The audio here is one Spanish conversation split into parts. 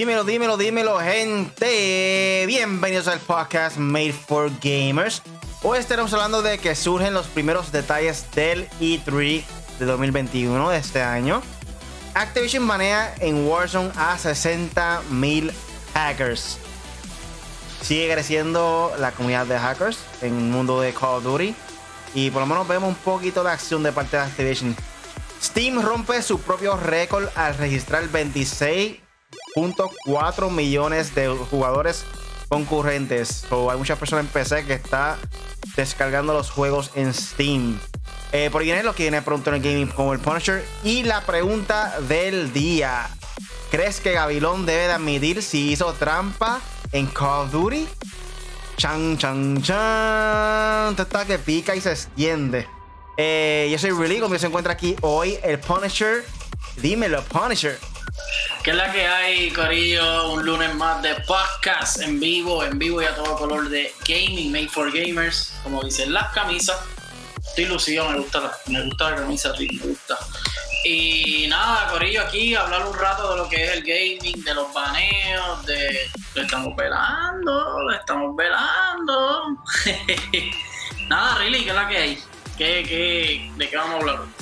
Dímelo, dímelo, dímelo, gente. Bienvenidos al podcast Made for Gamers. Hoy estaremos hablando de que surgen los primeros detalles del E3 de 2021 de este año. Activision manea en Warzone a 60.000 hackers. Sigue creciendo la comunidad de hackers en el mundo de Call of Duty. Y por lo menos vemos un poquito de acción de parte de Activision. Steam rompe su propio récord al registrar 26.4 millones de jugadores concurrentes. hay muchas personas en PC que está descargando los juegos en Steam. Eh, por viene lo que viene pronto en el gaming como el Punisher. Y la pregunta del día: ¿Crees que Gabilón debe de admitir si hizo trampa en Call of Duty? Chan, chan, chan. Esto está que pica y se extiende. Eh, yo soy Really, conmigo se encuentra aquí hoy el Punisher. Dímelo, Punisher. ¿Qué es la que hay, Corillo? Un lunes más de podcast en vivo, en vivo y a todo color de gaming, made for gamers, como dicen las camisas. Estoy lucido, me gusta la, me gusta la camisa, me gusta. Y nada, Corillo, aquí hablar un rato de lo que es el gaming, de los baneos, de. Lo estamos velando, lo estamos velando. nada, Really, ¿qué es la que hay? ¿Qué, de qué vamos a hablar?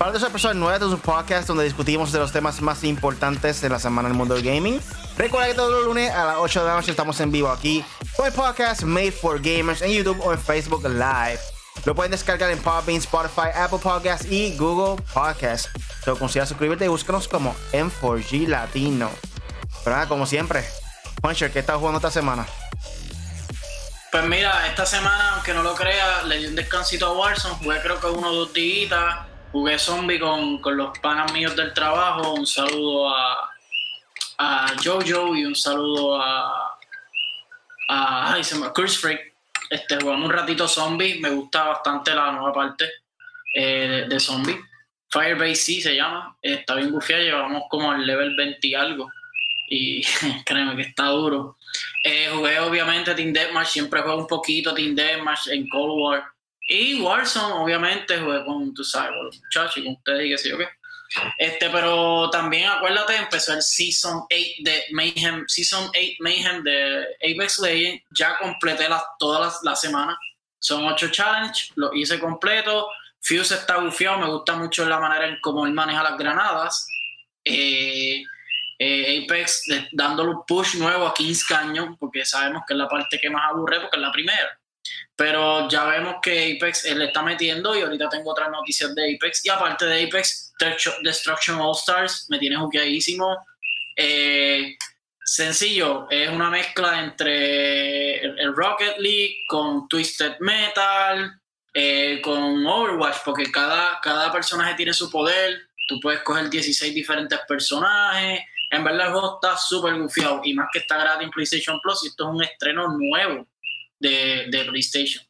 Para esa persona nueva de un podcast donde discutimos de los temas más importantes de la semana en el mundo del gaming. Recuerda que todos los lunes a las 8 de la noche estamos en vivo aquí con el podcast Made for Gamers en YouTube o en Facebook Live. Lo pueden descargar en Podbean, Spotify, Apple Podcasts y Google Podcasts. So, considera suscribirte y búscanos como M4G Latino. Pero nada, como siempre, Puncher, ¿qué estás jugando esta semana? Pues mira, esta semana, aunque no lo crea, le di un descansito a Warzone. Jugué creo que uno o dos días. Jugué zombie con, los panas míos del trabajo. Un saludo a, a Jojo y un saludo a. a ay, se me Curse Freak. Este, jugamos un ratito zombie. Me gusta bastante la nueva parte eh, de, zombie. Firebase sí se llama. Está bien gufiada. Llevamos como al level 20 y algo. Y créeme que está duro. Eh, jugué obviamente Team Deathmatch, siempre juego un poquito Team Deathmatch en Cold War. Y Warzone, obviamente, jugué con, tu sabes, con los muchachos y con ustedes y qué sé yo qué. Este, pero también acuérdate, empezó el Season 8 de Mayhem, Season 8 Mayhem de Apex Legends. Ya completé las, todas las, las semanas. Son 8 challenges, lo hice completo. Fuse está bufiado, me gusta mucho la manera en cómo él maneja las granadas. Eh, eh, Apex dándole un push nuevo a Kings Canyon, porque sabemos que es la parte que más aburre, porque es la primera. Pero ya vemos que Apex le está metiendo y ahorita tengo otras noticias de Apex. Y aparte de Apex, Destruction All Stars me tiene juqueadísimo. Eh, sencillo, es una mezcla entre el, Rocket League con Twisted Metal, eh, con Overwatch, porque cada, cada personaje tiene su poder. Tú puedes coger 16 diferentes personajes en verdad el juego está súper gufiado y más que está gratis en PlayStation Plus y esto es un estreno nuevo de, de PlayStation.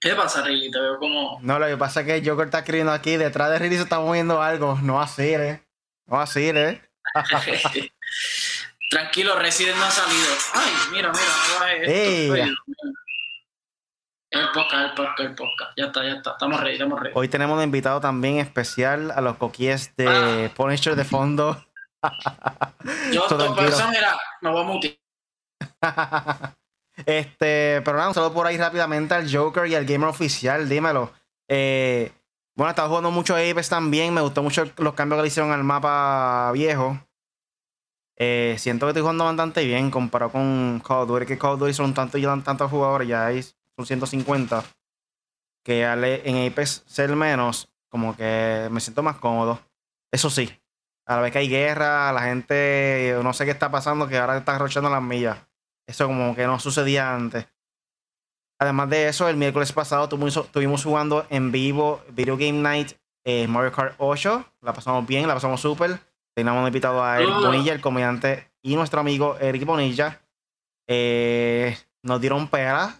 ¿Qué pasa, Riley? Te veo como... No, lo que pasa es que Joker está escribiendo aquí, detrás de Riley se está moviendo algo. No así, ¿eh? No así, ¿eh? Tranquilo, Resident no ha salido. Ay, mira, mira, no bajes esto. El podcast, el podcast, el podcast. Ya está, ya está. Estamos ready, estamos ready. Hoy tenemos un invitado también especial a los coquíes de ah. Punisher de fondo. Yo, era, me voy a mutear. este, pero nada, un saludo por ahí rápidamente al Joker y al Gamer Oficial, dímelo. Eh, bueno, estaba jugando mucho Apex también. Me gustó mucho los cambios que le hicieron al mapa viejo. Eh, siento que estoy jugando bastante bien comparado con Call of Duty. Que Call of Duty son tantos y tantos jugadores, ya hay, son 150. Que en Apex ser menos, como que me siento más cómodo. Eso sí, a la vez que hay guerra, la gente, no sé qué está pasando, que ahora está arrochando las millas. Eso como que no sucedía antes. Además de eso, el miércoles pasado estuvimos jugando en vivo Video Game Night eh, Mario Kart 8. La pasamos bien, la pasamos súper. Teníamos invitado a Eric Bonilla, el comediante, y nuestro amigo Eric Bonilla. Eh, nos dieron pera.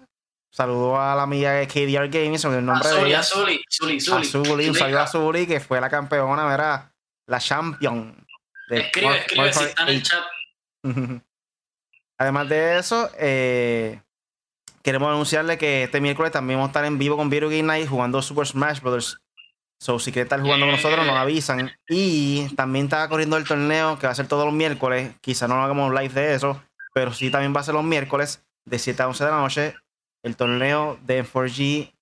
Saludó a la amiga de KDR Gaming, sobre el nombre de ella. Azuli, Azuli, Azuli. Un saludo a Azuli, que fue la campeona, ¿verdad? la champion. De escribe, escribe si está en el chat. Además de eso, eh, queremos anunciarle que este miércoles también vamos a estar en vivo con Video Game Night jugando Super Smash Bros. So, si quieren estar jugando con nosotros, nos avisan. Y también está corriendo el torneo que va a ser todos los miércoles. Quizá no hagamos live de eso, pero sí también va a ser los miércoles de 7 a 11 de la noche. El torneo de 4G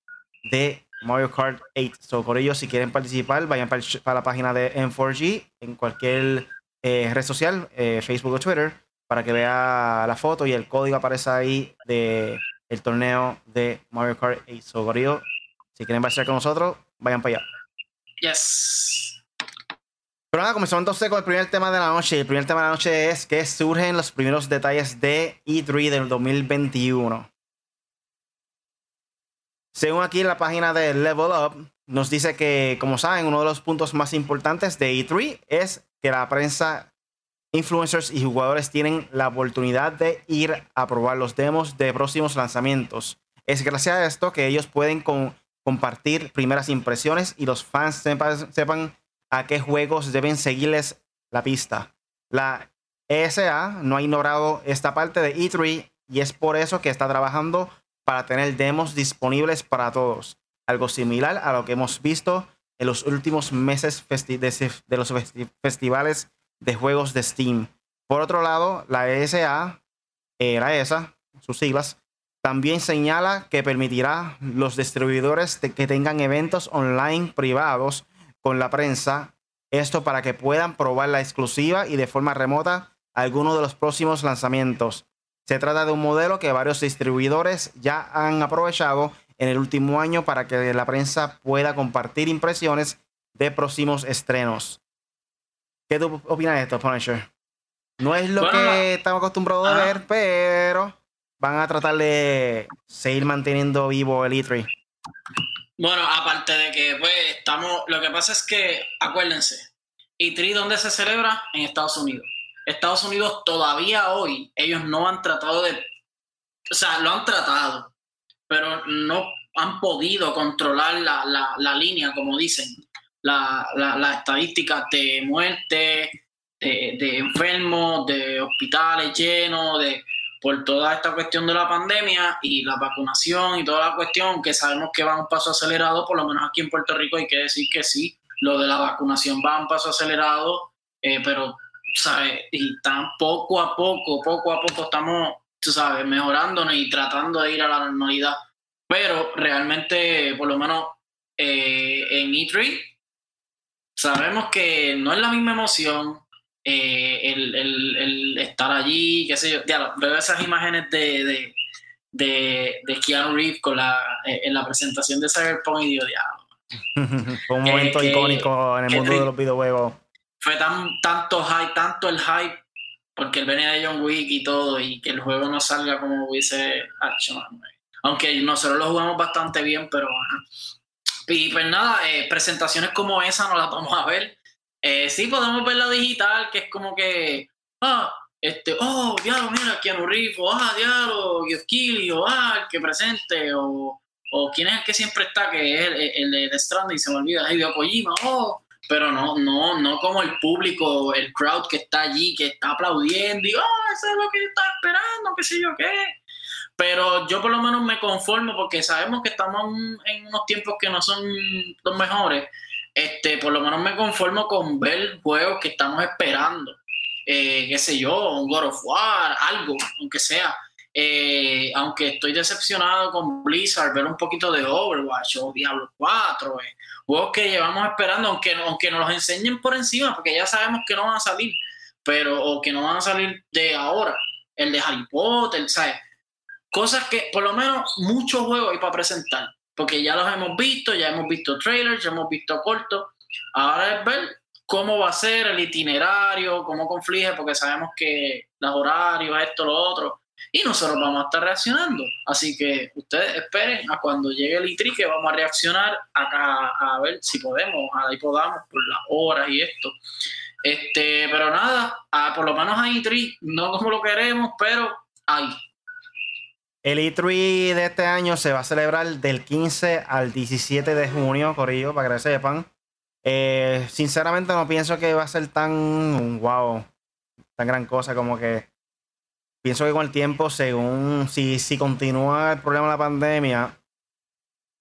de Mario Kart 8. So, por ello, si quieren participar, vayan para, la página de M4G en cualquier eh, red social, eh, Facebook o Twitter, para que vea la foto y el código aparece ahí de el torneo de Mario Kart 8. So, si quieren participar con nosotros, vayan para allá. Yes. Pero nada, comenzamos entonces con el primer tema de la noche. El primer tema de la noche es que surgen los primeros detalles de E3 del 2021. Según aquí en la página de Level Up, nos dice que, como saben, uno de los puntos más importantes de E3 es que la prensa, influencers y jugadores tienen la oportunidad de ir a probar los demos de próximos lanzamientos. Es gracias a esto que ellos pueden compartir primeras impresiones y los fans sepan a qué juegos deben seguirles la pista. La ESA no ha ignorado esta parte de E3 y es por eso que está trabajando para tener demos disponibles para todos. Algo similar a lo que hemos visto en los últimos meses de los festivales de juegos de Steam. Por otro lado, la ESA, eh, la ESA, sus siglas, también señala que permitirá los distribuidores que tengan eventos online privados con la prensa, esto para que puedan probar la exclusiva y de forma remota algunos de los próximos lanzamientos. Se trata de un modelo que varios distribuidores ya han aprovechado en el último año para que la prensa pueda compartir impresiones de próximos estrenos. ¿Qué tú opinas de esto, Punisher? No es lo que estamos acostumbrados a ver, pero van a tratar de seguir manteniendo vivo el E3. Bueno, aparte de que, pues, estamos. Lo que pasa es que, acuérdense, E3, ¿dónde se celebra? En Estados Unidos. Estados Unidos todavía hoy, ellos no han tratado de, o sea, lo han tratado, pero no han podido controlar la, línea, como dicen, las la, estadísticas de muerte, de, enfermos, de hospitales llenos, de por toda esta cuestión de la pandemia y la vacunación y toda la cuestión, que sabemos que va un paso acelerado, por lo menos aquí en Puerto Rico hay que decir que sí, lo de la vacunación va un paso acelerado, eh, pero ¿sabes? Y tan poco a poco, poco a poco estamos, sabes, mejorándonos y tratando de ir a la normalidad. Pero realmente, por lo menos eh, en E3, sabemos que no es la misma emoción eh, el, estar allí, qué sé yo. Ya, veo esas imágenes de, de, de, de Keanu Reeves con la, eh, en la presentación de Cyberpunk y digo, diablo. Fue un momento icónico en el mundo de los videojuegos fue tan, tanto hype, tanto el hype, porque él venía de John Wick y todo, y que el juego no salga como hubiese hecho. Aunque nosotros lo jugamos bastante bien, pero Y pues nada, eh, presentaciones como esa no las vamos a ver. Eh, sí podemos ver la digital, que es como que, ah, este, oh, diablo, mira, Keanu Reeves, o ah, diablo, Geoff o ah, el que presente, o, o quién es el que siempre está, que es el, de Stranding, se me olvida, Hideo Kojima, oh, pero no, no, no como el público, el crowd que está allí, que está aplaudiendo y, oh, eso es lo que yo estaba esperando, qué sé yo qué. Pero yo por lo menos me conformo porque sabemos que estamos en unos tiempos que no son los mejores. Este, por lo menos me conformo con ver juegos que estamos esperando. Eh, qué sé yo, un God of War, algo, aunque sea. Eh, aunque estoy decepcionado con Blizzard, ver un poquito de Overwatch o Diablo 4, eh, juegos que llevamos esperando, aunque, aunque nos los enseñen por encima, porque ya sabemos que no van a salir, pero o que no van a salir de ahora, el de Harry Potter, ¿sabes? Cosas que por lo menos muchos juegos hay para presentar, porque ya los hemos visto, ya hemos visto trailers, ya hemos visto cortos, ahora es ver cómo va a ser el itinerario, cómo conflige, porque sabemos que los horarios, esto, lo otro, y nosotros vamos a estar reaccionando. Así que ustedes esperen a cuando llegue el ITRI que vamos a reaccionar acá a ver si podemos, ahí podamos por las horas y esto. Este, pero nada, por lo menos hay ITRI, no como lo queremos, pero hay. El E3 de este año se va a celebrar del 15 al 17 de junio, Corillo, para que sepan. Eh, sinceramente no pienso que va a ser tan wow, tan gran cosa como que pienso que con el tiempo, según si, si continúa el problema de la pandemia,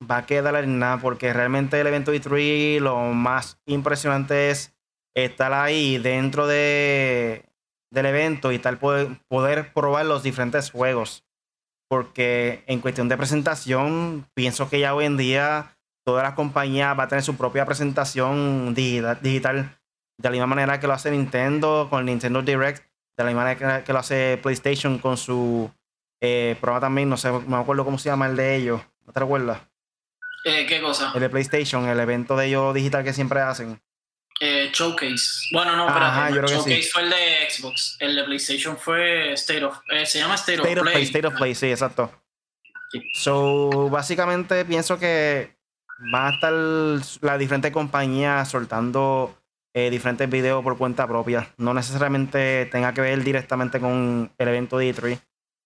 va a quedar en nada porque realmente el evento E3 lo más impresionante es estar ahí dentro de, del evento y tal poder, poder probar los diferentes juegos. Porque en cuestión de presentación, pienso que ya hoy en día todas las compañías van a tener su propia presentación digital, de la misma manera que lo hace Nintendo con Nintendo Direct, de la misma manera que lo hace PlayStation con su eh, programa también, no sé, me acuerdo cómo se llama el de ellos, ¿no te recuerdas? Eh, ¿Qué cosa? El de PlayStation, el evento de ellos digital que siempre hacen. Eh, Showcase. Bueno, no, pero Showcase fue el de Xbox. El de PlayStation fue State of. Eh, se llama State, of, Play. State of Play, sí, exacto. So, básicamente pienso que van a estar las diferentes compañías soltando eh, diferentes videos por cuenta propia. No necesariamente tenga que ver directamente con el evento de E3.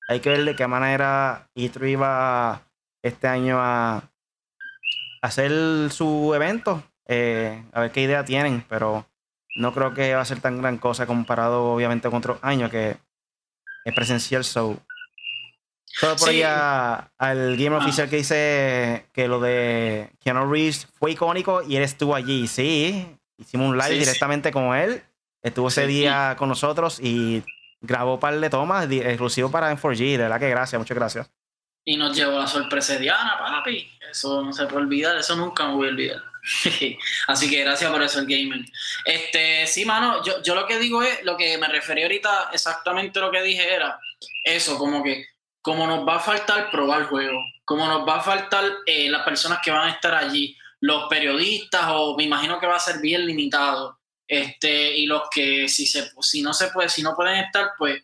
Hay que ver de qué manera E3 va este año a hacer su evento eh, a ver qué idea tienen, pero no creo que va a ser tan gran cosa comparado obviamente con otros años que es presencial, so. Todo por ahí al game ah. oficial que dice que lo de Keanu Reeves fue icónico y él estuvo allí. Sí, hicimos un live directamente con él. Estuvo ese día con nosotros y grabó un par de tomas exclusivo para M4G. De verdad que gracias, muchas gracias. Y nos llevó la sorpresa de Diana, papi. Eso no se puede olvidar, eso nunca me voy a olvidar. Así que gracias por eso el gamer. Este, sí, mano, yo, yo lo que digo es, lo que me referí ahorita, exactamente lo que dije era eso, como que como nos va a faltar probar el juego, como nos va a faltar eh, las personas que van a estar allí, los periodistas, o me imagino que va a ser bien limitado, este, y los que si, se, si no se puede, si no pueden estar, pues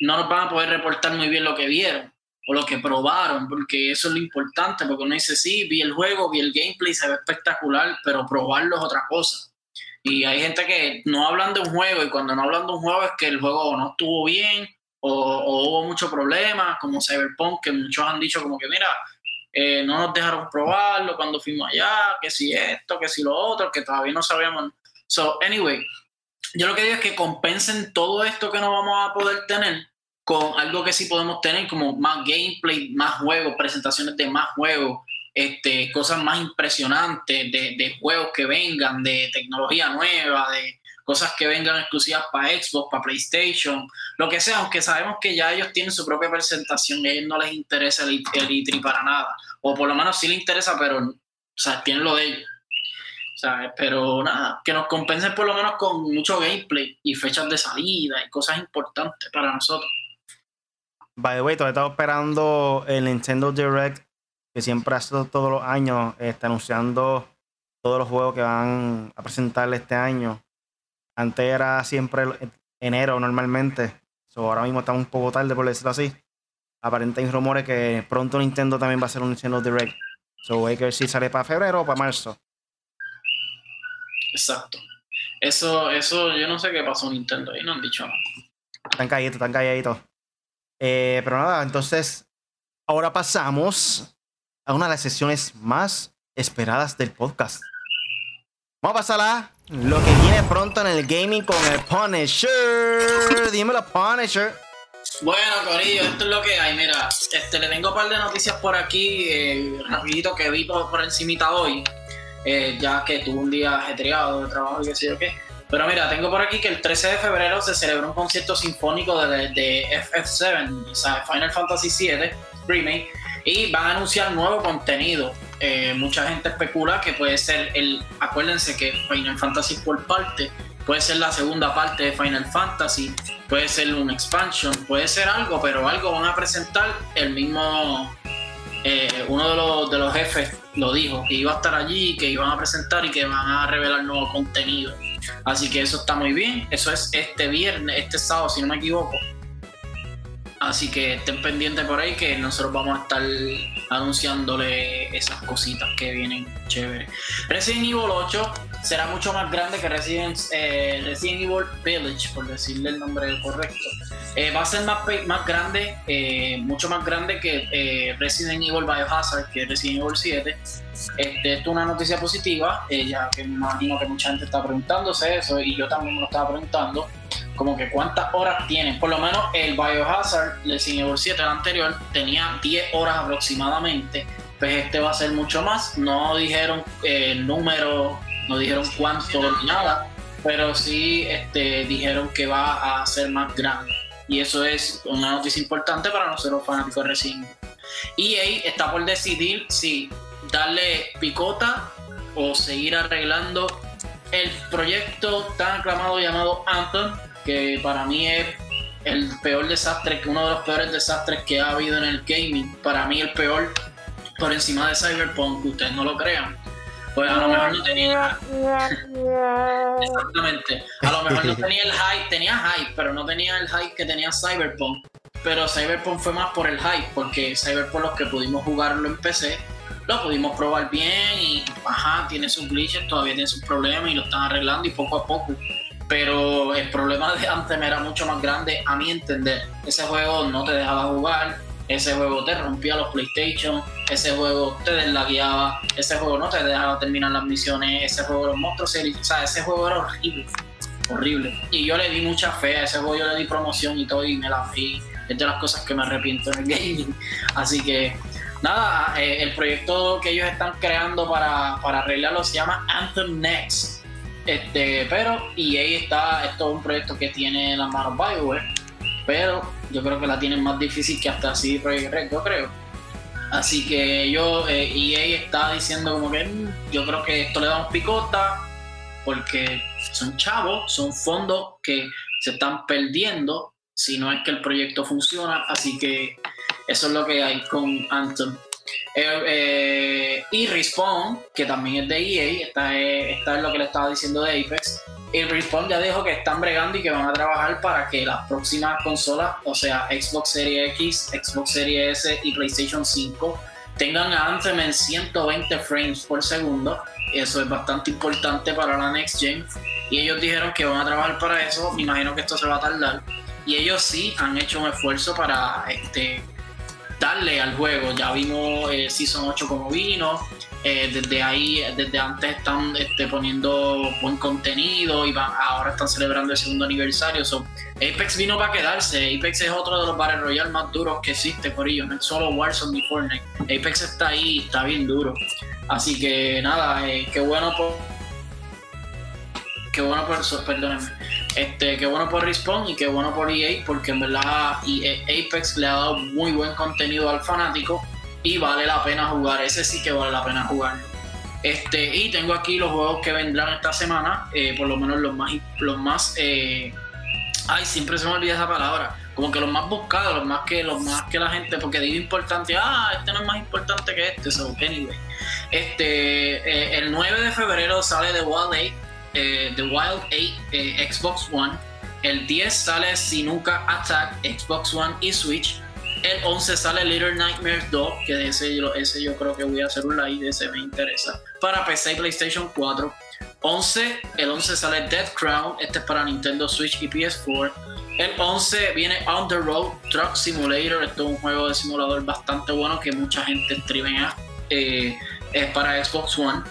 no nos van a poder reportar muy bien lo que vieron o lo que probaron, porque eso es lo importante, porque uno dice, sí, vi el juego, vi el gameplay, se ve espectacular, pero probarlo es otra cosa. Y hay gente que no hablan de un juego y cuando no hablan de un juego es que el juego no estuvo bien o, hubo muchos problemas, como Cyberpunk, que muchos han dicho como que, mira, eh, no nos dejaron probarlo cuando fuimos allá, que si esto, que si lo otro, que todavía no sabíamos. So, anyway, yo lo que digo es que compensen todo esto que no vamos a poder tener con algo que sí podemos tener como más gameplay, más juegos, presentaciones de más juegos, este, cosas más impresionantes de, de, juegos que vengan, de tecnología nueva, de cosas que vengan exclusivas para Xbox, para PlayStation, lo que sea, aunque sabemos que ya ellos tienen su propia presentación a ellos no les interesa el, el E3 para nada, o por lo menos sí les interesa, pero o sea, tienen lo de ellos. Sea, pero nada, que nos compensen por lo menos con mucho gameplay y fechas de salida y cosas importantes para nosotros. By the way, todavía estaba esperando el Nintendo Direct, que siempre hace todos los años, está anunciando todos los juegos que van a presentar este año. Antes era siempre enero normalmente. ahora mismo está un poco tarde, por decirlo así. Aparentemente hay rumores que pronto Nintendo también va a hacer un Nintendo Direct. So hay que ver si sale para febrero o para marzo. Exacto. Eso, eso, yo no sé qué pasó Nintendo, ahí no han dicho nada. Están calladitos, están calladitos. Eh, pero nada, entonces ahora pasamos a una de las sesiones más esperadas del podcast. Vamos a pasar a lo que viene pronto en el gaming con el Punisher. Dímelo, Punisher. Bueno, Corillo, esto es lo que hay. Mira, este, le tengo un par de noticias por aquí, eh, rapidito, que vi por, por encimita hoy, eh, ya que tuve un día ajetreado de trabajo y qué sé yo qué. Pero mira, tengo por aquí que el 13 de febrero se celebró un concierto sinfónico de, de FF7, o sea, Final Fantasy VII Remake, y van a anunciar nuevo contenido. Eh, mucha gente especula que puede ser el. Acuérdense que Final Fantasy por parte puede ser la segunda parte de Final Fantasy, puede ser un expansion, puede ser algo, pero algo van a presentar el mismo. Eh, uno de los, de los jefes lo dijo, que iba a estar allí, que iban a presentar y que van a revelar nuevo contenido. Así que eso está muy bien. Eso es este viernes, este sábado, si no me equivoco. Así que estén pendientes por ahí que nosotros vamos a estar anunciándole esas cositas que vienen chéveres. Resident Evil 8 será mucho más grande que Resident, eh, Resident Evil Village, por decirle el nombre correcto. Eh, va a ser más, más grande, eh, mucho más grande que Resident Evil Biohazard, que Resident Evil 7. Este, esto es una noticia positiva, ya que me imagino que mucha gente está preguntándose eso y yo también me lo estaba preguntando como que cuántas horas tienen. Por lo menos el Biohazard, el Resident Evil 7, el anterior, tenía 10 horas aproximadamente. pues este va a ser mucho más. No dijeron eh, el número, no dijeron cuánto ni nada, pero sí este, dijeron que va a ser más grande. Y eso es una noticia importante para nosotros fanáticos de Resident EA está por decidir si darle picota o seguir arreglando el proyecto tan aclamado llamado Anthem, que para mí es el peor desastre, uno de los peores desastres que ha habido en el gaming. Para mí el peor por encima de Cyberpunk, que ustedes no lo crean. Pues a lo mejor no tenía. Exactamente. A lo mejor no tenía el hype, tenía hype, pero no tenía el hype que tenía Cyberpunk. Pero Cyberpunk fue más por el hype, porque Cyberpunk los que pudimos jugarlo en PC, lo pudimos probar bien y ajá, tiene sus glitches, todavía tiene sus problemas y lo están arreglando y poco a poco. Pero el problema de Anthem era mucho más grande a mi entender. Ese juego no te dejaba jugar, ese juego te rompía los PlayStation, ese juego te deslagueaba, ese juego no te dejaba terminar las misiones, ese juego los monstruos, o sea, ese juego era horrible, horrible. Y yo le di mucha fe a ese juego, yo le di promoción y todo y me la fui. Es de las cosas que me arrepiento en el gaming. Así que nada, eh, el proyecto que ellos están creando para, para arreglarlo se llama Anthem Next. Este, pero EA está, esto es un proyecto que tiene las manos BioWare, pero yo creo que la tienen más difícil que hasta así Project yo creo. Así que yo, eh, EA está diciendo como que mm, yo creo que esto le da un picota porque son chavos, son fondos que se están perdiendo si no es que el proyecto funciona, así que eso es lo que hay con Anthem. Eh, eh, y Respawn, que también es de EA, esta es, lo que le estaba diciendo de Apex. Y Respawn ya dijo que están bregando y que van a trabajar para que las próximas consolas, o sea, Xbox Series X, Xbox Series S y PlayStation 5, tengan a Anthem en 120 frames por segundo. Eso es bastante importante para la Next Gen. Y ellos dijeron que van a trabajar para eso. Me imagino que esto se va a tardar. Y ellos sí han hecho un esfuerzo para este, darle al juego. Ya vimos eh, Season 8 como vino. Eh, desde ahí, desde antes están este, poniendo buen contenido y van, ahora están celebrando el segundo aniversario. So, Apex vino para quedarse. Apex es otro de los Battle Royale más duros que existe por ellos. No es solo Warzone ni Fortnite. Apex está ahí, está bien duro. Así que nada, eh, qué bueno por. Qué bueno por. Perdónenme este, qué bueno por Respawn y qué bueno por EA, porque en verdad e Apex le ha dado muy buen contenido al fanático y vale la pena jugar. Ese sí que vale la pena jugarlo. Este, y tengo aquí los juegos que vendrán esta semana, eh, por lo menos los más, los más, eh, ay, siempre se me olvida esa palabra, como que los más buscados, los más que, los más que la gente, porque digo importante, ah, este no es más importante que este, so anyway. Este, eh, el 9 de febrero sale The Wild 8 eh, The Wild 8 eh, Xbox One. El 10 sale Sinuka Attack Xbox One y Switch. El 11 sale Little Nightmares 2, que ese, yo creo que voy a hacer un live, de ese me interesa. Para PC y PlayStation 4. 11, el 11 sale Dead Crown, este es para Nintendo Switch y PS4. El 11 viene On the Road Truck Simulator, esto es un juego de simulador bastante bueno que mucha gente streamea. Eh, es para Xbox One.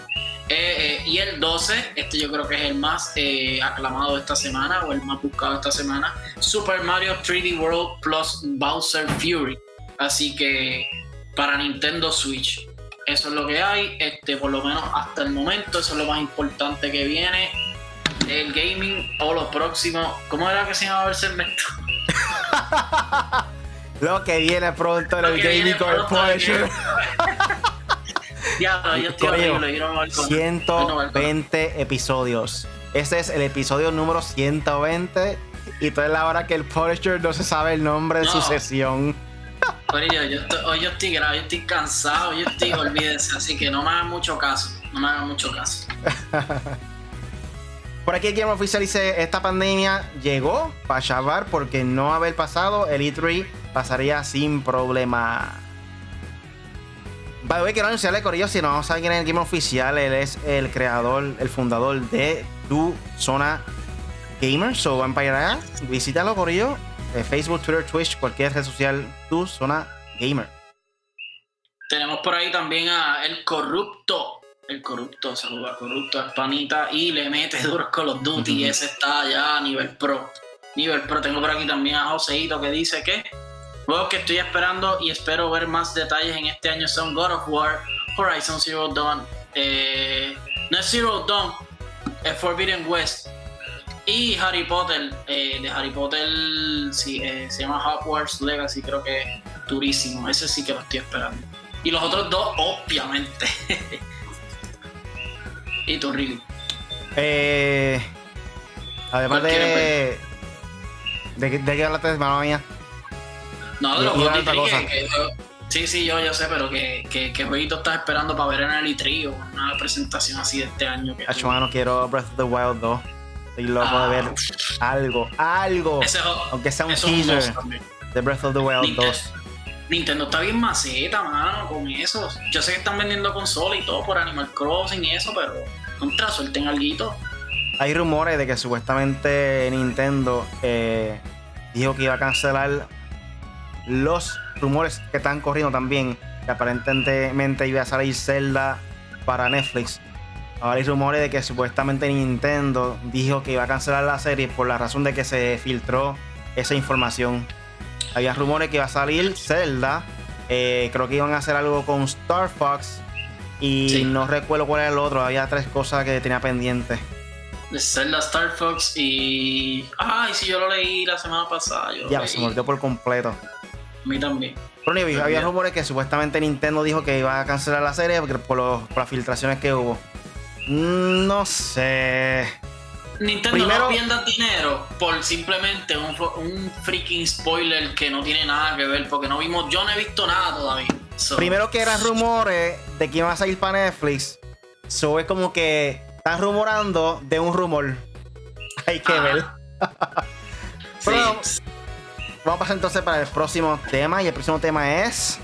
Eh, eh, y el 12, este yo creo que es el más eh, aclamado esta semana o el más buscado esta semana, Super Mario 3D World Plus Bowser Fury. Así que para Nintendo Switch, eso es lo que hay, este, por lo menos hasta el momento, eso es lo más importante que viene. El gaming o lo próximo, ¿cómo era que se llamaba el segmento? lo que viene pronto en el Gaming Corporation. Ya, yo estoy 120 episodios. Este es el episodio número 120 y toda la hora que el Punisher no se sabe el nombre de su sesión. Oye, yo estoy, hoy yo estoy grave, yo estoy cansado, yo estoy, olvídense, así que no me hagan mucho caso, no me hagan mucho caso. Por aquí Game Oficial dice, esta pandemia llegó para chavar porque no haber pasado, el E3 pasaría sin problema. By the way, quiero anunciarle, Corillo, si no saben quién es el Game Oficial, él es el creador, el fundador de Tu Zona Gamer. So, van para allá, visítalo, Corillo. Eh, Facebook, Twitter, Twitch, cualquier red social, Tu Zona Gamer. Tenemos por ahí también a El Corrupto. El Corrupto, saluda Corrupto, es panita y le mete duro con los Duty. Ese está ya a nivel pro. Nivel pro. Tengo por aquí también a Joseito que dice que Juegos que estoy esperando y espero ver más detalles en este año son God of War, Horizon Zero Dawn, eh, no es Zero Dawn, es Forbidden West y Harry Potter. Eh, de Harry Potter sí, eh, se llama Hogwarts Legacy, creo que es durísimo. Ese sí que lo estoy esperando. Y los otros dos, obviamente. ¿Y tú, Ricky? Eh, además de, de. ¿De qué hablaste, hermano mía? No, de los Gotti que, Sí, sí, yo, yo sé, pero que, que, que jueguito estás esperando para ver en el E3 o una presentación así de este año. Que Acho, mano, quiero Breath of the Wild 2. Estoy loco de ver Ah. algo, algo. Ese es o- Aunque sea un teaser de Breath of the Wild Nintendo. 2. Nintendo está bien maceta, mano, con eso. Yo sé que están vendiendo consolas y todo por Animal Crossing y eso, pero contra suelten algo. Hay rumores de que supuestamente Nintendo eh, dijo que iba a cancelar los rumores que están corriendo también, que aparentemente iba a salir Zelda para Netflix. Ahora hay rumores de que supuestamente Nintendo dijo que iba a cancelar la serie por la razón de que se filtró esa información. Había rumores que iba a salir Zelda, eh, creo que iban a hacer algo con Star Fox y Sí. no recuerdo cuál era el otro, había tres cosas que tenía pendientes. Zelda, Star Fox y. Ay, sí, yo lo leí la semana pasada. Yo Ya, leí. se me olvidó por completo. A mí también. Me había rumores que supuestamente Nintendo dijo que iba a cancelar la serie porque- por, los- por las filtraciones que hubo. Mm, No sé. Nintendo Primero- no pierdas dinero por simplemente un, freaking spoiler que no tiene nada que ver, porque no vimos, yo no he visto nada todavía. So, Primero que eran rumores de que iba a salir para Netflix. So es como que están rumorando de un rumor. Hay que Ah. ver. sí, Vamos a pasar entonces para el próximo tema. Y el próximo tema es.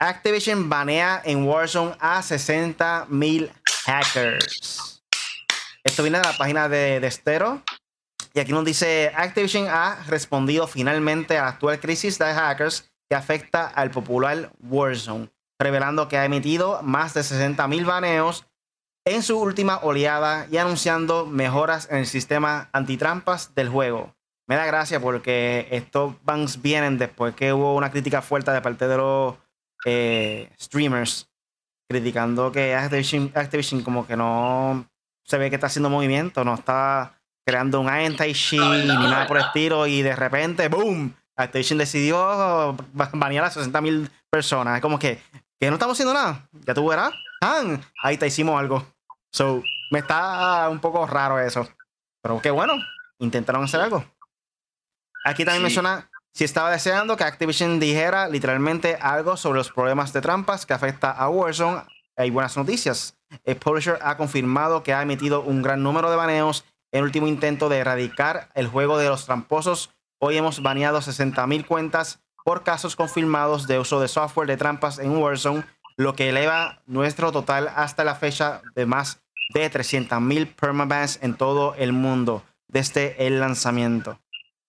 Activision banea en Warzone a 60 mil hackers. Esto viene de la página de, de Stero. Y aquí nos dice: Activision ha respondido finalmente a la actual crisis de hackers que afecta al popular Warzone, revelando que ha emitido más de 60 mil baneos en su última oleada y anunciando mejoras en el sistema antitrampas del juego. Me da gracia porque estos bans vienen después que hubo una crítica fuerte de parte de los eh, streamers criticando que Activision, Activision como que no se ve que está haciendo movimiento, no está creando un verdad, ni nada por el estilo y de repente, ¡boom! Activision decidió ba- banear a 60 mil personas. Es como que, que no estamos haciendo nada. Ya tú verás. Ahí te hicimos algo. So, me está un poco raro eso. Pero qué bueno, intentaron hacer algo. Aquí también Sí. menciona si estaba deseando que Activision dijera literalmente algo sobre los problemas de trampas que afecta a Warzone. Hay buenas noticias. El publisher ha confirmado que ha emitido un gran número de baneos en el último intento de erradicar el juego de los tramposos. Hoy hemos baneado 60.000 cuentas por casos confirmados de uso de software de trampas en Warzone, lo que eleva nuestro total hasta la fecha de más de 300.000 permabans en todo el mundo desde el lanzamiento.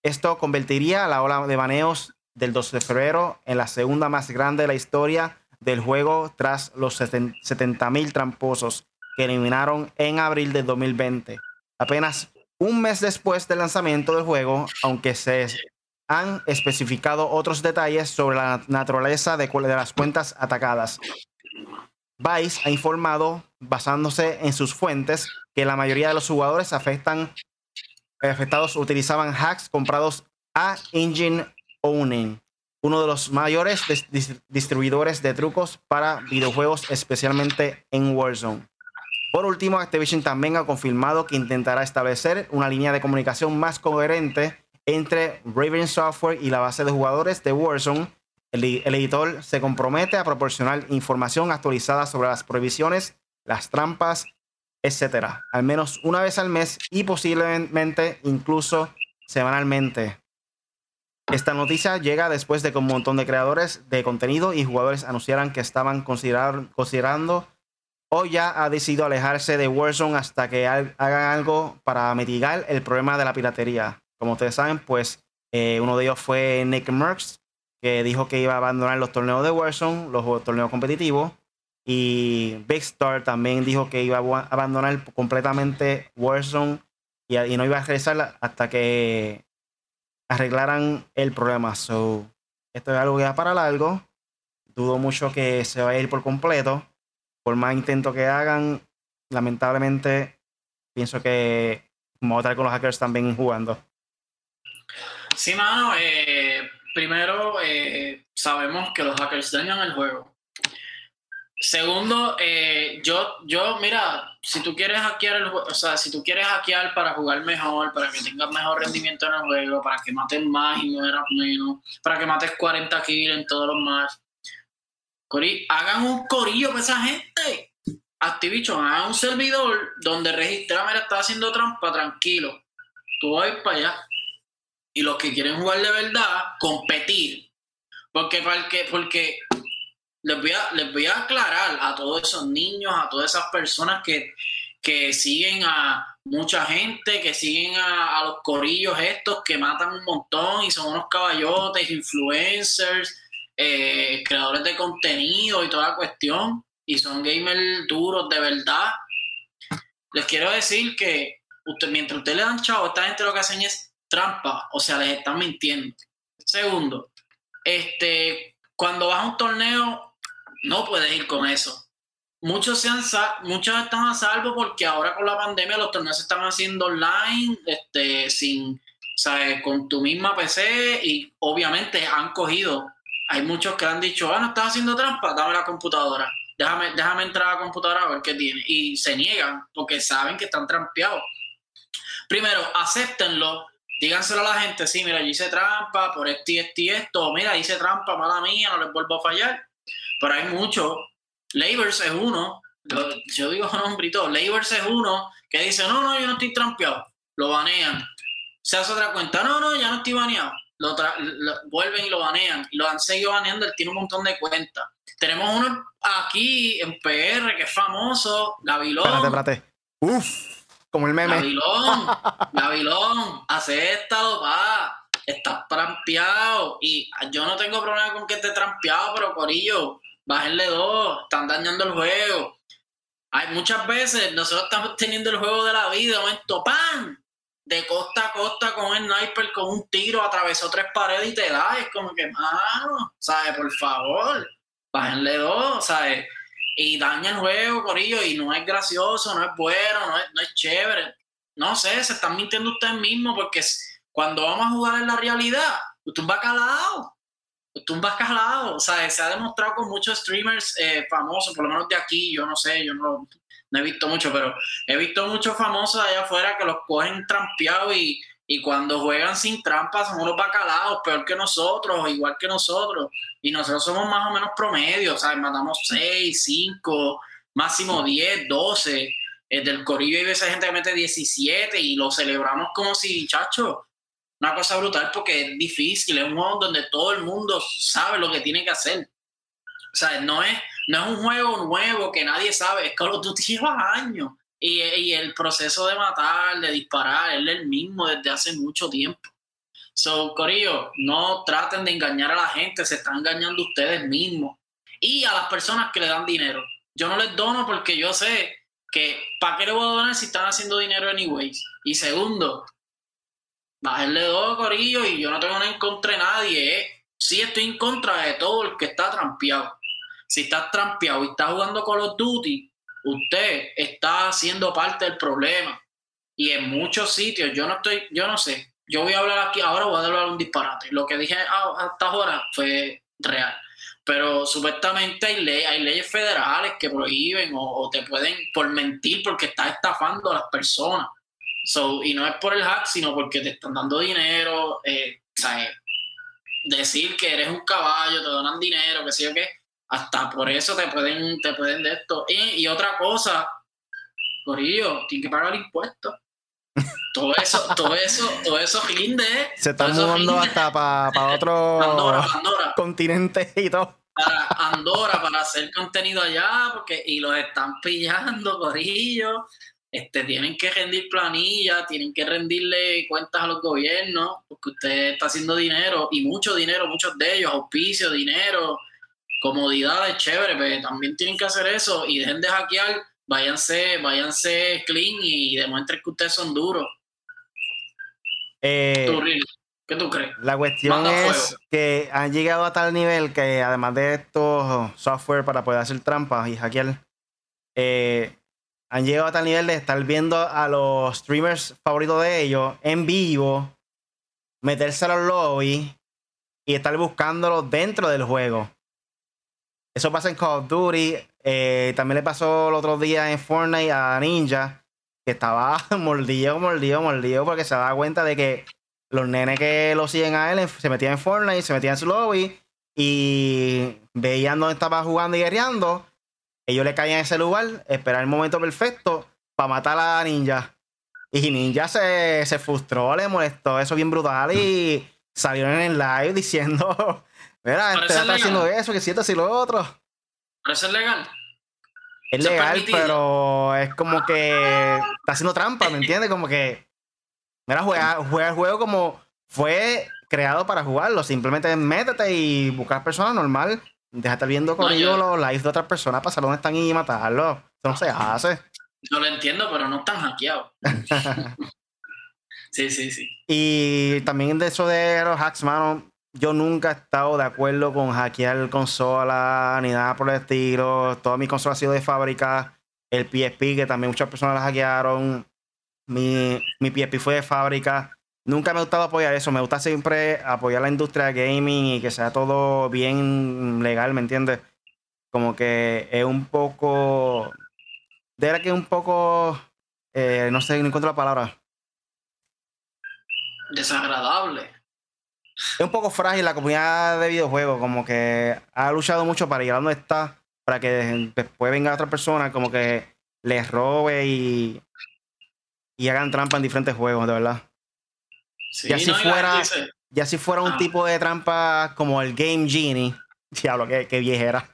Esto convertiría la ola de baneos del 12 de febrero en la segunda más grande de la historia del juego tras los 70.000 tramposos que eliminaron en abril de 2020. Apenas un mes después del lanzamiento del juego, aunque se han especificado otros detalles sobre la naturaleza de, de las cuentas atacadas. Vice ha informado, basándose en sus fuentes, que la mayoría de los jugadores afectan, afectados utilizaban hacks comprados a Engine Owning, uno de los mayores dis- dis- distribuidores de trucos para videojuegos, especialmente en Warzone. Por último, Activision también ha confirmado que intentará establecer una línea de comunicación más coherente entre Raven Software y la base de jugadores de Warzone. El, el editor se compromete a proporcionar información actualizada sobre las prohibiciones, las trampas, etcétera, al menos una vez al mes y posiblemente incluso semanalmente. Esta noticia llega después de que un montón de creadores de contenido y jugadores anunciaran que estaban considerando o ya ha decidido alejarse de Warzone hasta que ha- hagan algo para mitigar el problema de la piratería. Como ustedes saben, pues eh, uno de ellos fue Nick Merckx, que dijo que iba a abandonar los torneos de Warzone, los torneos competitivos. Y Big Star también dijo que iba a abandonar completamente Warzone y, y no iba a regresar hasta que arreglaran el problema. So, esto es algo que va para largo. Dudo mucho que se vaya a ir por completo. Por más intento que hagan, lamentablemente, pienso que vamos a estar con los hackers también jugando. Sí, mano. Eh, primero, eh, sabemos que los hackers dañan el juego. Segundo, eh, yo, yo, mira, si tú quieres hackear el o sea, si tú quieres hackear para jugar mejor, para que tengas mejor rendimiento en el juego, para que mates más y no eras menos, para que mates 40 kills en todos los más, hagan un corillo para esa gente. Activision, hagan un servidor donde registra, mira, está haciendo trampa, tranquilo. Tú vas para allá. Y los que quieren jugar de verdad, competir. Porque, porque, porque les voy, a, les voy a aclarar a todos esos niños, a todas esas personas que, que siguen a mucha gente, que siguen a, los corillos estos que matan un montón y son unos caballotes, influencers, eh, creadores de contenido y toda cuestión, y son gamers duros de verdad. Les quiero decir que usted, mientras ustedes le dan chavo, esta gente lo que hacen es trampa, o sea, les están mintiendo. Segundo, este, cuando vas a un torneo, no puedes ir con eso. Muchos, se han, muchos están a salvo porque ahora con la pandemia los torneos se están haciendo online, este, sin, ¿sabes? con tu misma PC y obviamente han cogido. Hay muchos que han dicho, ah, no estás haciendo trampa, dame la computadora. Déjame, déjame entrar a la computadora a ver qué tiene. Y se niegan porque saben que están trampeados. Primero, acéptenlo, díganselo a la gente, sí, mira, yo hice trampa por esto y esto y esto, mira, hice trampa, mala mía, no les vuelvo a fallar pero hay muchos. Labors es uno, yo digo nombre y todo. Labors es uno que dice, no, no, yo no estoy trampeado. Lo banean. Se hace otra cuenta, no, no, ya no estoy baneado. Lo, vuelven y lo banean. Y lo han seguido baneando, él tiene un montón de cuentas. Tenemos uno aquí en PR que es famoso, Gavilón. Espérate, espérate. Uf, como el meme. Gavilón, Gavilón, estado pa. Estás trampeado. Y yo no tengo problema con que esté trampeado, pero Corillo, bájenle dos, están dañando el juego. Hay muchas veces, nosotros estamos teniendo el juego de la vida, momento, ¡pam! De costa a costa con el sniper, con un tiro, atravesó tres paredes y te da. Es como que, mano, ¿sabes? Por favor, bájenle dos, ¿sabes? Y daña el juego, Corillo, y no es gracioso, no es bueno, no es, no es chévere. No sé, se están mintiendo ustedes mismos porque cuando vamos a jugar en la realidad, usted va calado tumbas calado. O sea, se ha demostrado con muchos streamers eh, famosos, por lo menos de aquí, yo no sé, yo no, no he visto mucho, pero he visto muchos famosos allá afuera que los cogen trampeados y, y cuando juegan sin trampas son unos bacalaos, peor que nosotros, igual que nosotros. Y nosotros somos más o menos promedio, ¿sabes? Matamos 6, 5, máximo 10, 12. El del Corillo hay veces gente que mete 17 y lo celebramos como si, chacho, una cosa brutal porque es difícil, es un juego donde todo el mundo sabe lo que tiene que hacer. O sea, no es, no es un juego nuevo que nadie sabe, es que tú llevas años. Y, y, el proceso de matar, de disparar, es el mismo desde hace mucho tiempo. So, Corillo, no traten de engañar a la gente, se están engañando ustedes mismos. Y a las personas que le dan dinero. Yo no les dono porque yo sé que, ¿para qué le voy a donar si están haciendo dinero anyways? Y segundo, bájenle dos, Corillo, y yo no tengo nada en contra de nadie. ¿eh? Sí estoy en contra de todo el que está trampeado. Si estás trampeado y estás jugando Call of Duty, usted está siendo parte del problema. Y en muchos sitios, yo no estoy, yo no sé, yo voy a hablar aquí, ahora voy a hablar un disparate. Lo que dije hasta ahora fue real. Pero supuestamente hay, hay leyes federales que prohíben o, o, te pueden por mentir porque estás estafando a las personas. So, y no es por el hack, sino porque te están dando dinero, eh, decir que eres un caballo, te donan dinero, que sé yo qué, hasta por eso te pueden, te pueden de esto. Y, otra cosa, Corillo, tienen que pagar impuestos. Todo eso, todo eso, todo eso rinde. Se están mudando hasta para otro continente y todo. Para Andorra, para hacer contenido allá, porque, y los están pillando, Corillo este, tienen que rendir planillas, tienen que rendirle cuentas a los gobiernos, porque usted está haciendo dinero, y mucho dinero, muchos de ellos, auspicio, dinero, comodidades, chévere, pero también tienen que hacer eso y dejen de hackear, váyanse, váyanse clean y demuestren que ustedes son duros. Eh, ¿Qué tú crees? La cuestión es que han llegado a tal nivel que además de estos software para poder hacer trampas y hackear, eh, han llegado a tal nivel de estar viendo a los streamers favoritos de ellos en vivo, meterse a los lobbies y estar buscándolos dentro del juego. Eso pasa en Call of Duty. Eh, también le pasó el otro día en Fortnite a Ninja, que estaba mordido, mordido, mordido, porque se da cuenta de que los nenes que lo siguen a él se metían en Fortnite, se metían en su lobby y veían dónde estaba jugando y guerreando. Ellos le caían en ese lugar, esperar el momento perfecto para matar a Ninja. Y Ninja se, se frustró, le molestó eso bien brutal y salieron en el live diciendo, mira, este está haciendo eso, que siento así lo otro. Pero eso es legal. Es legal, pero es como que está haciendo trampa, ¿me entiendes? Como que, mira, juega, juega el juego como fue creado para jugarlo. Simplemente métete y buscar personas normal. Deja de estar viendo con ellos los lives de otras personas, pasar donde están y matarlos. Eso no se hace. Yo lo entiendo, pero no están hackeados. sí, sí, sí. Y también de eso de los hacks, mano, yo nunca he estado de acuerdo con hackear consola ni nada por el estilo. Todas mis consolas han sido de fábrica. El PSP, que también muchas personas la hackearon. Mi, mi PSP fue de fábrica. Nunca me ha gustado apoyar eso. Me gusta siempre apoyar la industria de gaming y que sea todo bien legal, ¿me entiendes? Como que es un poco. De verdad que es un poco. Eh, no sé, no encuentro la palabra. Desagradable es un poco frágil la comunidad de videojuegos, como que ha luchado mucho para llegar a donde está, para que después venga otra persona, como que les robe y, y hagan trampa en diferentes juegos, de verdad. Y así fuera, ya si fuera un ah. tipo de trampa como el Game Genie, diablo, qué, qué viejera.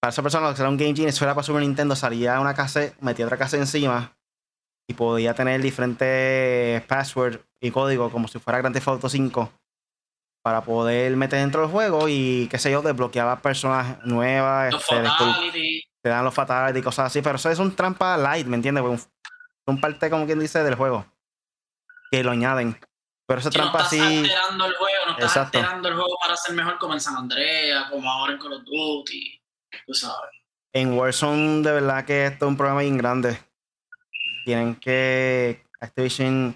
Para esa persona, que será un Game Genie, si fuera para Super Nintendo, salía una casa, metía otra casa encima y podía tener diferentes passwords y códigos como si fuera Grand Theft Auto 5 para poder meter dentro del juego y qué sé yo, desbloquear personas nuevas. Este, te dan los fatalities y cosas así, pero eso es un trampa light, ¿me entiendes? Un, un parte, como quien dice, del juego. Que lo añaden. Pero esa trampa no estás alterando el juego, no estás alterando el juego para ser mejor como en San Andreas, como ahora en Call of Duty. Tú sabes. En Warzone, de verdad que esto es un problema bien grande. Tienen que Activision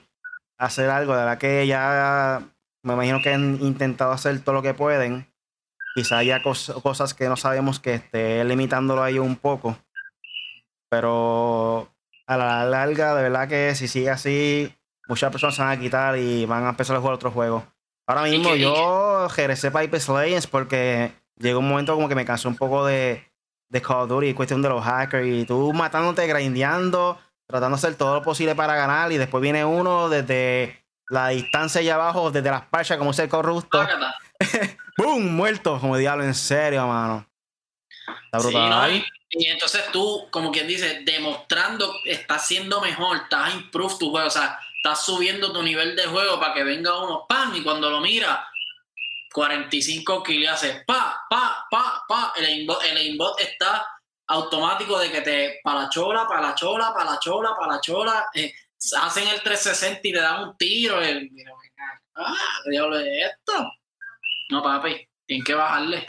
hacer algo, de verdad que ya me imagino que han intentado hacer todo lo que pueden. Quizá haya cosas que no sabemos que esté limitándolo ahí un poco. Pero a la larga, de verdad que si sigue así, muchas personas se van a quitar y van a empezar a jugar otros juegos. Ahora mismo yo regresé para Apex Legends porque llegó un momento como que me cansé un poco de, de Call of Duty, cuestión de los hackers y tú matándote, grindeando, tratando de hacer todo lo posible para ganar y después viene uno desde la distancia allá abajo, desde las parchas, como ser corrupto. ¡Bum! Muerto, como diablo, en serio, mano. Está brutal. y, entonces tú, como quien dice, demostrando, estás siendo mejor, estás improve tu juego, o sea, estás subiendo tu nivel de juego para que venga uno, ¡pam! Y cuando lo mira, 45 kills y hace pa, pa, pa, pa. El aimbot, el aimbot está automático de que te para la chola, para la chola, para la chola, para la chola. Eh, hacen el 360 y le dan un tiro. Mira, ah, ¿qué diablo es esto? No, papi, tienen que bajarle.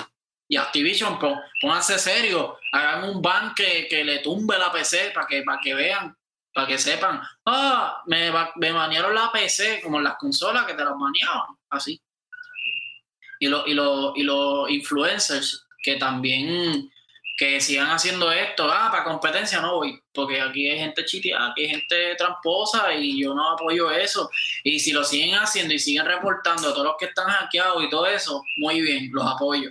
Y Activision, pónganse serio, hagan un ban que, le tumbe la PC para que, para que vean, para que sepan, ah, me, me banearon la PC, como en las consolas que te las baneaban, así. Y, lo, y, lo, y los influencers que también que sigan haciendo esto, ah, para competencia no voy, porque aquí hay gente chiteada, aquí hay gente tramposa y yo no apoyo eso. Y si lo siguen haciendo y siguen reportando a todos los que están hackeados y todo eso, muy bien, los apoyo,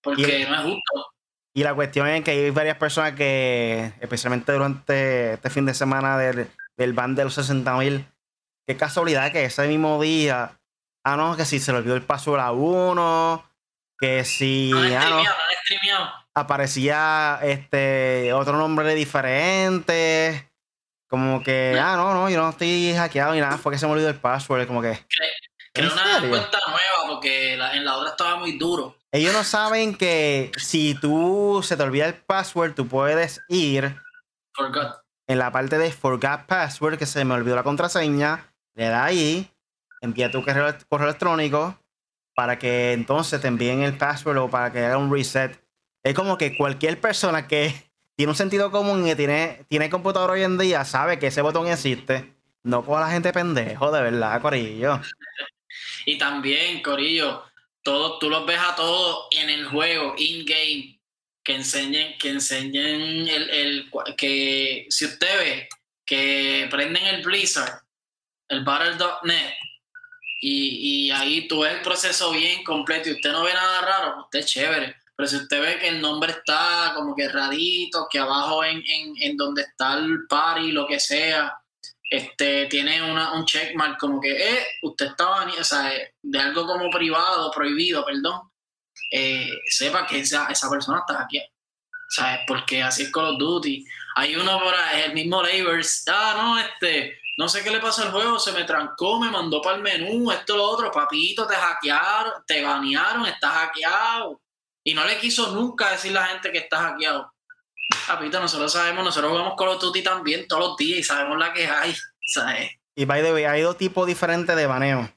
porque no es justo. Y la cuestión es que hay varias personas que, especialmente durante este fin de semana del, del ban de los 60 mil, qué casualidad que ese mismo día, ah, no, que si se le olvidó el paso a uno, que si. No, ah, no, no aparecía este otro nombre diferente. Como que, ah, no, no, yo no estoy hackeado ni nada, fue que se me olvidó el password, como que. Creé una cuenta nueva porque en la otra estaba muy duro. Ellos no saben que si tú se te olvida el password, tú puedes ir Forgot. en la parte de Forgot Password, que se me olvidó la contraseña, le da ahí, envía tu correo, correo electrónico para que entonces te envíen el password o para que haga un reset. Es como que cualquier persona que tiene un sentido común y tiene, tiene computador hoy en día sabe que ese botón existe. No como la gente pendejo, de verdad, Corillo. Y también, Corillo, todo, tú los ves a todos en el juego, in-game, que enseñen, que enseñen el, el, que si usted ve que prenden el Blizzard, el Battle.net, y, y ahí tú ves el proceso bien completo y usted no ve nada raro, usted es chévere. Pero si usted ve que el nombre está como que radito, que abajo en, en, en donde está el party, lo que sea, este, tiene una, un checkmark como que, eh, usted estaba, o sea, de algo como privado, prohibido, perdón, eh, sepa que esa, esa persona está aquí. ¿Sabes? Porque así es Call of Duty. Hay uno por ahí, el mismo Labors, ah, no, este, no sé qué le pasó al juego, se me trancó, me mandó para el menú, esto, lo otro, papito, te hackearon, te banearon, estás hackeado. Y no le quiso nunca decir la gente que está hackeado. Papito, nosotros sabemos, nosotros jugamos Call of Duty también todos los días y sabemos la que hay, ¿sabes? Y by the way, hay dos tipos diferentes de baneo.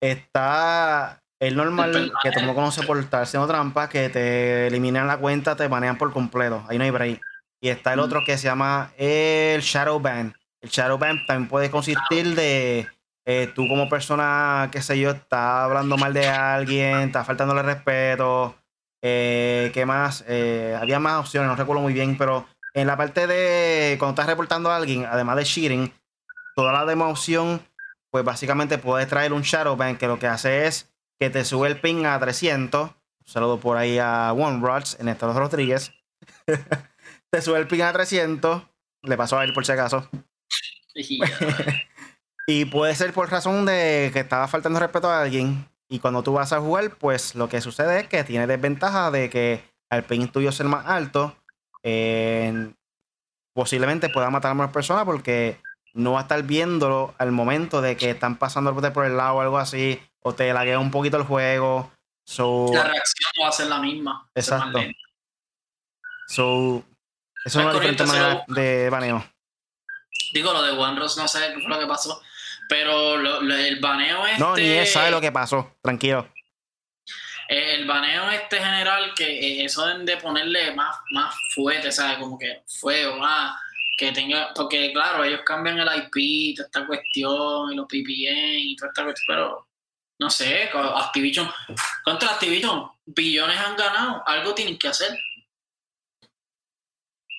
Está el normal, que tú no conoces por estar haciendo trampas, que te eliminan la cuenta, te banean por completo. Ahí no hay break. Y está el otro que se llama el Shadow Ban. El Shadow Ban también puede consistir de eh, tú como persona, qué sé yo, está hablando mal de alguien, está faltándole respeto. Eh, ¿Qué más? Eh, había más opciones, no recuerdo muy bien, pero en la parte de cuando estás reportando a alguien, además de cheating, toda la demo opción, pues básicamente puedes traer un Shadow Ban que lo que hace es que te sube el ping a 300. Un saludo por ahí a One Rods, en Estados Rodríguez. te sube el ping a 300. Le pasó a él por si acaso. y puede ser por razón de que estaba faltando respeto a alguien. Y cuando tú vas a jugar, pues lo que sucede es que tiene desventaja de que al ping tuyo ser más alto, eh, posiblemente pueda matar a más personas porque no va a estar viéndolo al momento de que están pasando por el lado o algo así, o te laguea un poquito el juego. la reacción no va a ser la misma. Exacto. So, eso es una pues, diferente manera de baneo. Digo, lo de One Rose no sé qué fue lo que pasó, pero el baneo este... No, ni él sabe lo que pasó, tranquilo. El baneo este general, que eh, eso de ponerle más, más fuerte, ¿sabes? Como que fuego, más que tenga, porque claro, ellos cambian el IP, toda esta cuestión, y los VPN y toda esta cuestión, pero no sé, Activision, contra Activision, billones han ganado, algo tienen que hacer.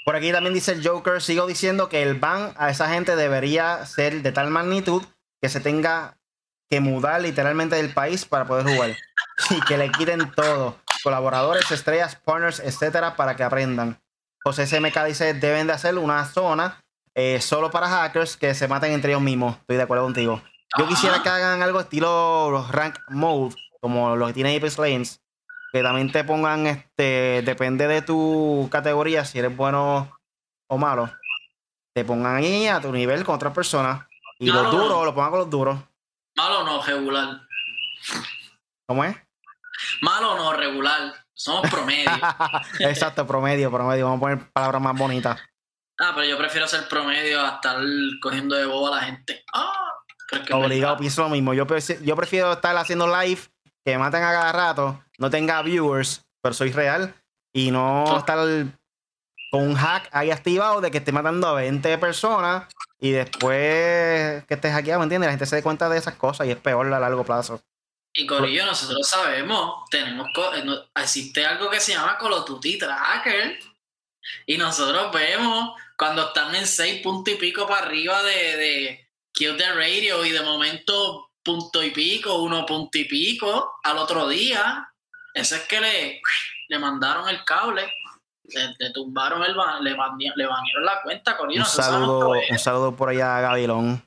Por aquí también dice el Joker, sigo diciendo que el ban a esa gente debería ser de tal magnitud que se tenga que mudar literalmente del país para poder jugar. y que le quiten todo. Colaboradores, estrellas, partners, etcétera, para que aprendan. José SMK dice, deben de hacer una zona eh, solo para hackers que se maten entre ellos mismos. Estoy de acuerdo contigo. Yo quisiera que hagan algo estilo rank mode, como lo que tiene Apex Lanes, que también te pongan, este, depende de tu categoría, si eres bueno o malo, te pongan ahí a tu nivel con otras personas. Y los duros, lo pongan con los duros. Malo no, regular. ¿Cómo es? Malo no, regular. Somos promedio. Exacto, promedio, promedio. Vamos a poner palabras más bonitas. Ah, pero yo prefiero ser promedio a estar cogiendo de bobo a la gente. Ah, Obligado, pienso lo mismo. Yo, yo prefiero estar haciendo live, que me maten a cada rato, no tenga viewers, pero soy real. Y no estar con un hack ahí activado de que esté matando a 20 personas y después que estés hackeado, ¿me entiendes? La gente se dé cuenta de esas cosas y es peor a largo plazo. Y Corillo, nosotros sabemos, tenemos eh, existe algo que se llama Duty Tracker. Y nosotros vemos cuando están en seis puntos y pico para arriba de, de Kill the Radio y de momento punto y pico, uno punto y pico al otro día. Eso es que le, le mandaron el cable, le, tumbaron el le, le banearon la cuenta, Corillo. Un saludo, un saludo por allá a Gavilón.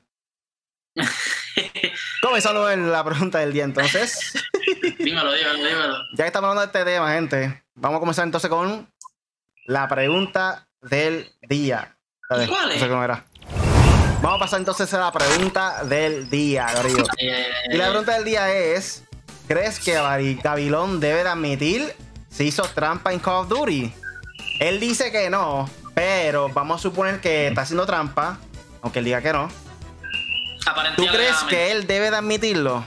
Comenzando en la pregunta del día entonces. dímelo, dímelo, dímelo. Ya que estamos hablando de este tema, gente, vamos a comenzar entonces con la pregunta del día. ¿Cuál es? Vamos a pasar entonces a la pregunta del día, Gabriel. y la pregunta del día es: ¿Crees que Gabilón debe de admitir si hizo trampa en Call of Duty? Él dice que no, pero vamos a suponer que está haciendo trampa, aunque él diga que no. ¿Tú crees que él debe de admitirlo?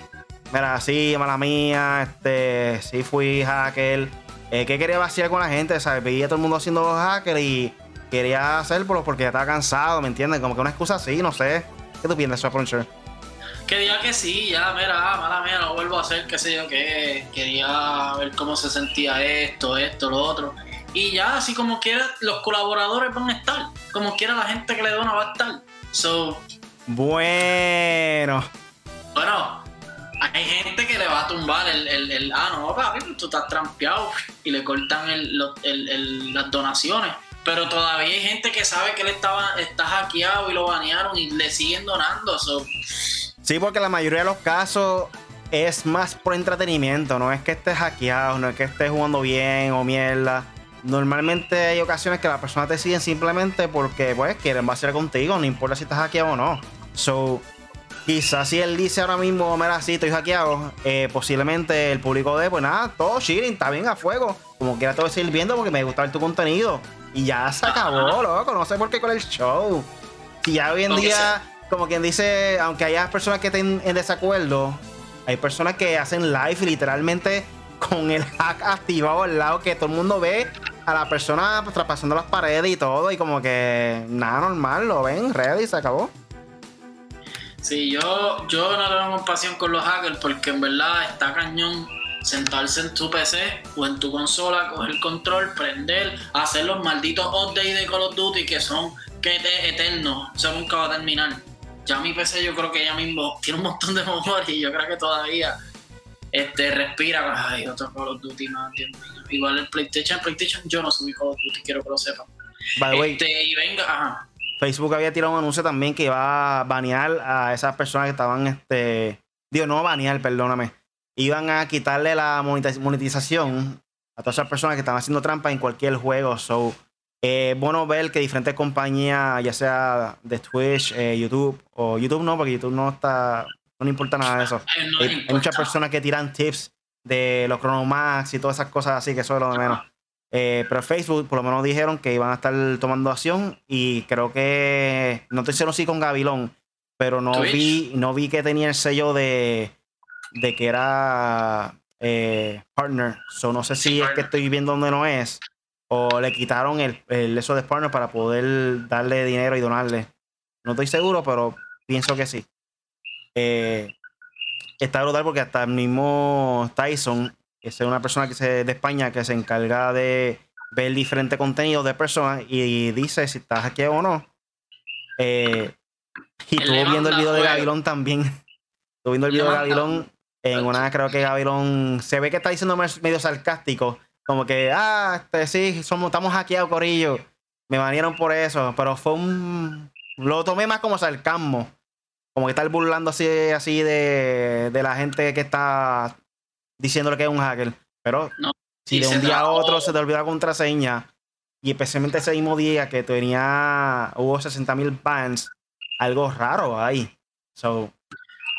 Mira, sí, mala mía, este, sí fui hacker. Eh, ¿Qué quería vaciar con la gente? ¿sabes? Veía todo el mundo haciendo hacker y quería hacerlo porque estaba cansado, ¿me entiendes? Como que una excusa así, no sé. ¿Qué tú piensas, Puncher? Que diga que sí, ya, mira, mala mía, no vuelvo a hacer, qué sé yo, que quería ver cómo se sentía esto, esto, lo otro. Y ya, así como quiera, los colaboradores van a estar. Como quiera, la gente que le dona va a estar. So. Bueno. Bueno, hay gente que le va a tumbar el, el, ah, no, papi, tú estás trampeado y le cortan las donaciones. Pero todavía hay gente que sabe que él estaba, está hackeado y lo banearon y le siguen donando. Sí, porque la mayoría de los casos es más por entretenimiento, no es que estés hackeado, no es que estés jugando bien o mierda. Normalmente hay ocasiones que las personas te siguen simplemente porque pues quieren vaciar contigo, no importa si estás hackeado o no. So, quizás si él dice ahora mismo, mira, sí, estoy hackeado, eh, posiblemente el público de, pues nada, todo chilling, está bien a fuego. Como quiera te voy a seguir viendo porque me gusta ver tu contenido. Y ya se acabó, loco, no sé por qué con el show. Si ya hoy en día, como quien dice, aunque haya personas que estén en desacuerdo, hay personas que hacen live literalmente con el hack activado al lado que todo el mundo ve a la persona traspasando las paredes y todo, y como que nada normal, lo ven, ready, se acabó. Sí, yo, yo no tengo compasión con los hackers porque en verdad está cañón sentarse en tu PC o en tu consola, coger el control, prender, hacer los malditos updates de Call of Duty que son que eternos, eso nunca va a terminar. Ya mi PC yo creo que ya mismo tiene un montón de memoria y yo creo que todavía este, respira. Ay, otro Call of Duty, no entiendo. Igual el PlayStation, PlayStation yo no subí Call of Duty, quiero que lo sepan. Este, y venga, Facebook había tirado un anuncio también que iba a banear a esas personas que estaban, este, digo, no banear, perdóname. Iban a quitarle la monetización a todas esas personas que estaban haciendo trampa en cualquier juego. So, eh, bueno ver que diferentes compañías, ya sea de Twitch, eh, YouTube, o YouTube no, porque YouTube no está no importa nada de eso. hay, muchas personas que tiran tips de los Chronomax y todas esas cosas así, que eso es lo de menos. Eh, pero Facebook por lo menos dijeron que iban a estar tomando acción y creo que, no estoy seguro si con Gavilón, pero no vi, no vi que tenía el sello de, de que era eh, partner. So, no sé si es que estoy viendo donde no es o le quitaron el, el eso de partner para poder darle dinero y donarle. No estoy seguro, pero pienso que sí. Eh, está brutal porque hasta el mismo Tyson, que es una persona que se, de España que se encarga de ver diferentes contenidos de personas y dice si estás aquí o no. Eh, y estuvo viendo el video de Gavilón también. estuvo viendo el video de Gavilón en una, creo que Gavilón se ve que está diciendo medio sarcástico. Como que, ah, este, sí, somos, estamos hackeados, Corillo. Me banieron por eso, pero fue un. Lo tomé más como sarcasmo como que estar burlando así, así de, la gente que está diciéndole que es un hacker. Pero si de un día a otro se te olvida la contraseña, y especialmente ese mismo día que tenía, hubo 60 mil bans, algo raro ahí. So,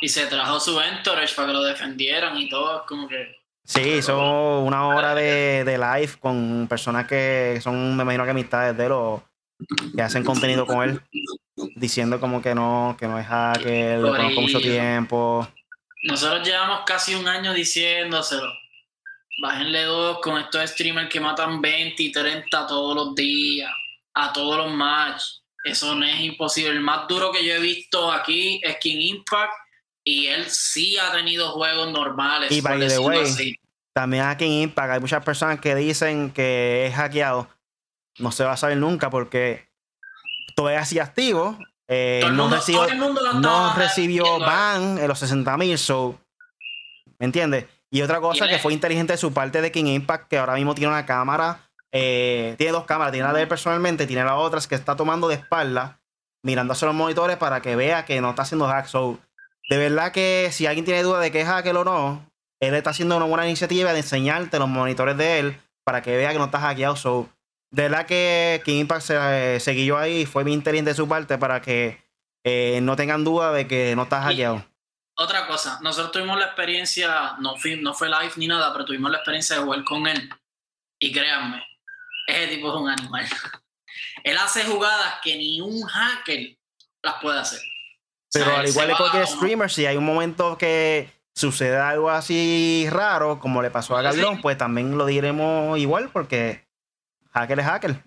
y se trajo su entourage para que lo defendieran y todo, como que... Sí, hizo una hora de, de, live con personas que son, me imagino que amistades de él o que hacen contenido con él diciendo como que no, que no es hacker, lo conozco mucho tiempo. Nosotros llevamos casi un año diciéndoselo. Bájenle dos con estos streamers que matan 20 y 30 todos los días, a todos los matches. Eso no es imposible. El más duro que yo he visto aquí es King Impact y él sí ha tenido juegos normales. Y by the way, también a King Impact hay muchas personas que dicen que es hackeado. No se va a saber nunca porque todavía así activo. Eh, no, recibió, no recibió ban en los 60 mil, so, ¿me entiendes? Y otra cosa que fue inteligente de su parte de King Impact, que ahora mismo tiene una cámara, eh, tiene dos cámaras, tiene la de él personalmente, tiene la otra que está tomando de espalda, mirando hacia los monitores para que vea que no está haciendo hack. So, de verdad que si alguien tiene duda de que es hacker o no, él está haciendo una buena iniciativa de enseñarte los monitores de él para que vea que no está hackeado. So, de verdad que King Impact se, seguió ahí fue bien inteligente de su parte para que eh, no tengan duda de que no estás hackeado. Otra cosa, nosotros tuvimos la experiencia, no fue, no fue live ni nada, pero tuvimos la experiencia de jugar con él. Y créanme, ese tipo es un animal. él hace jugadas que ni un hacker las puede hacer. Pero al igual que cualquier streamer, si hay un momento que sucede algo así raro, como le pasó a Gabriel, pues también lo diremos igual, porque hacker es hacker.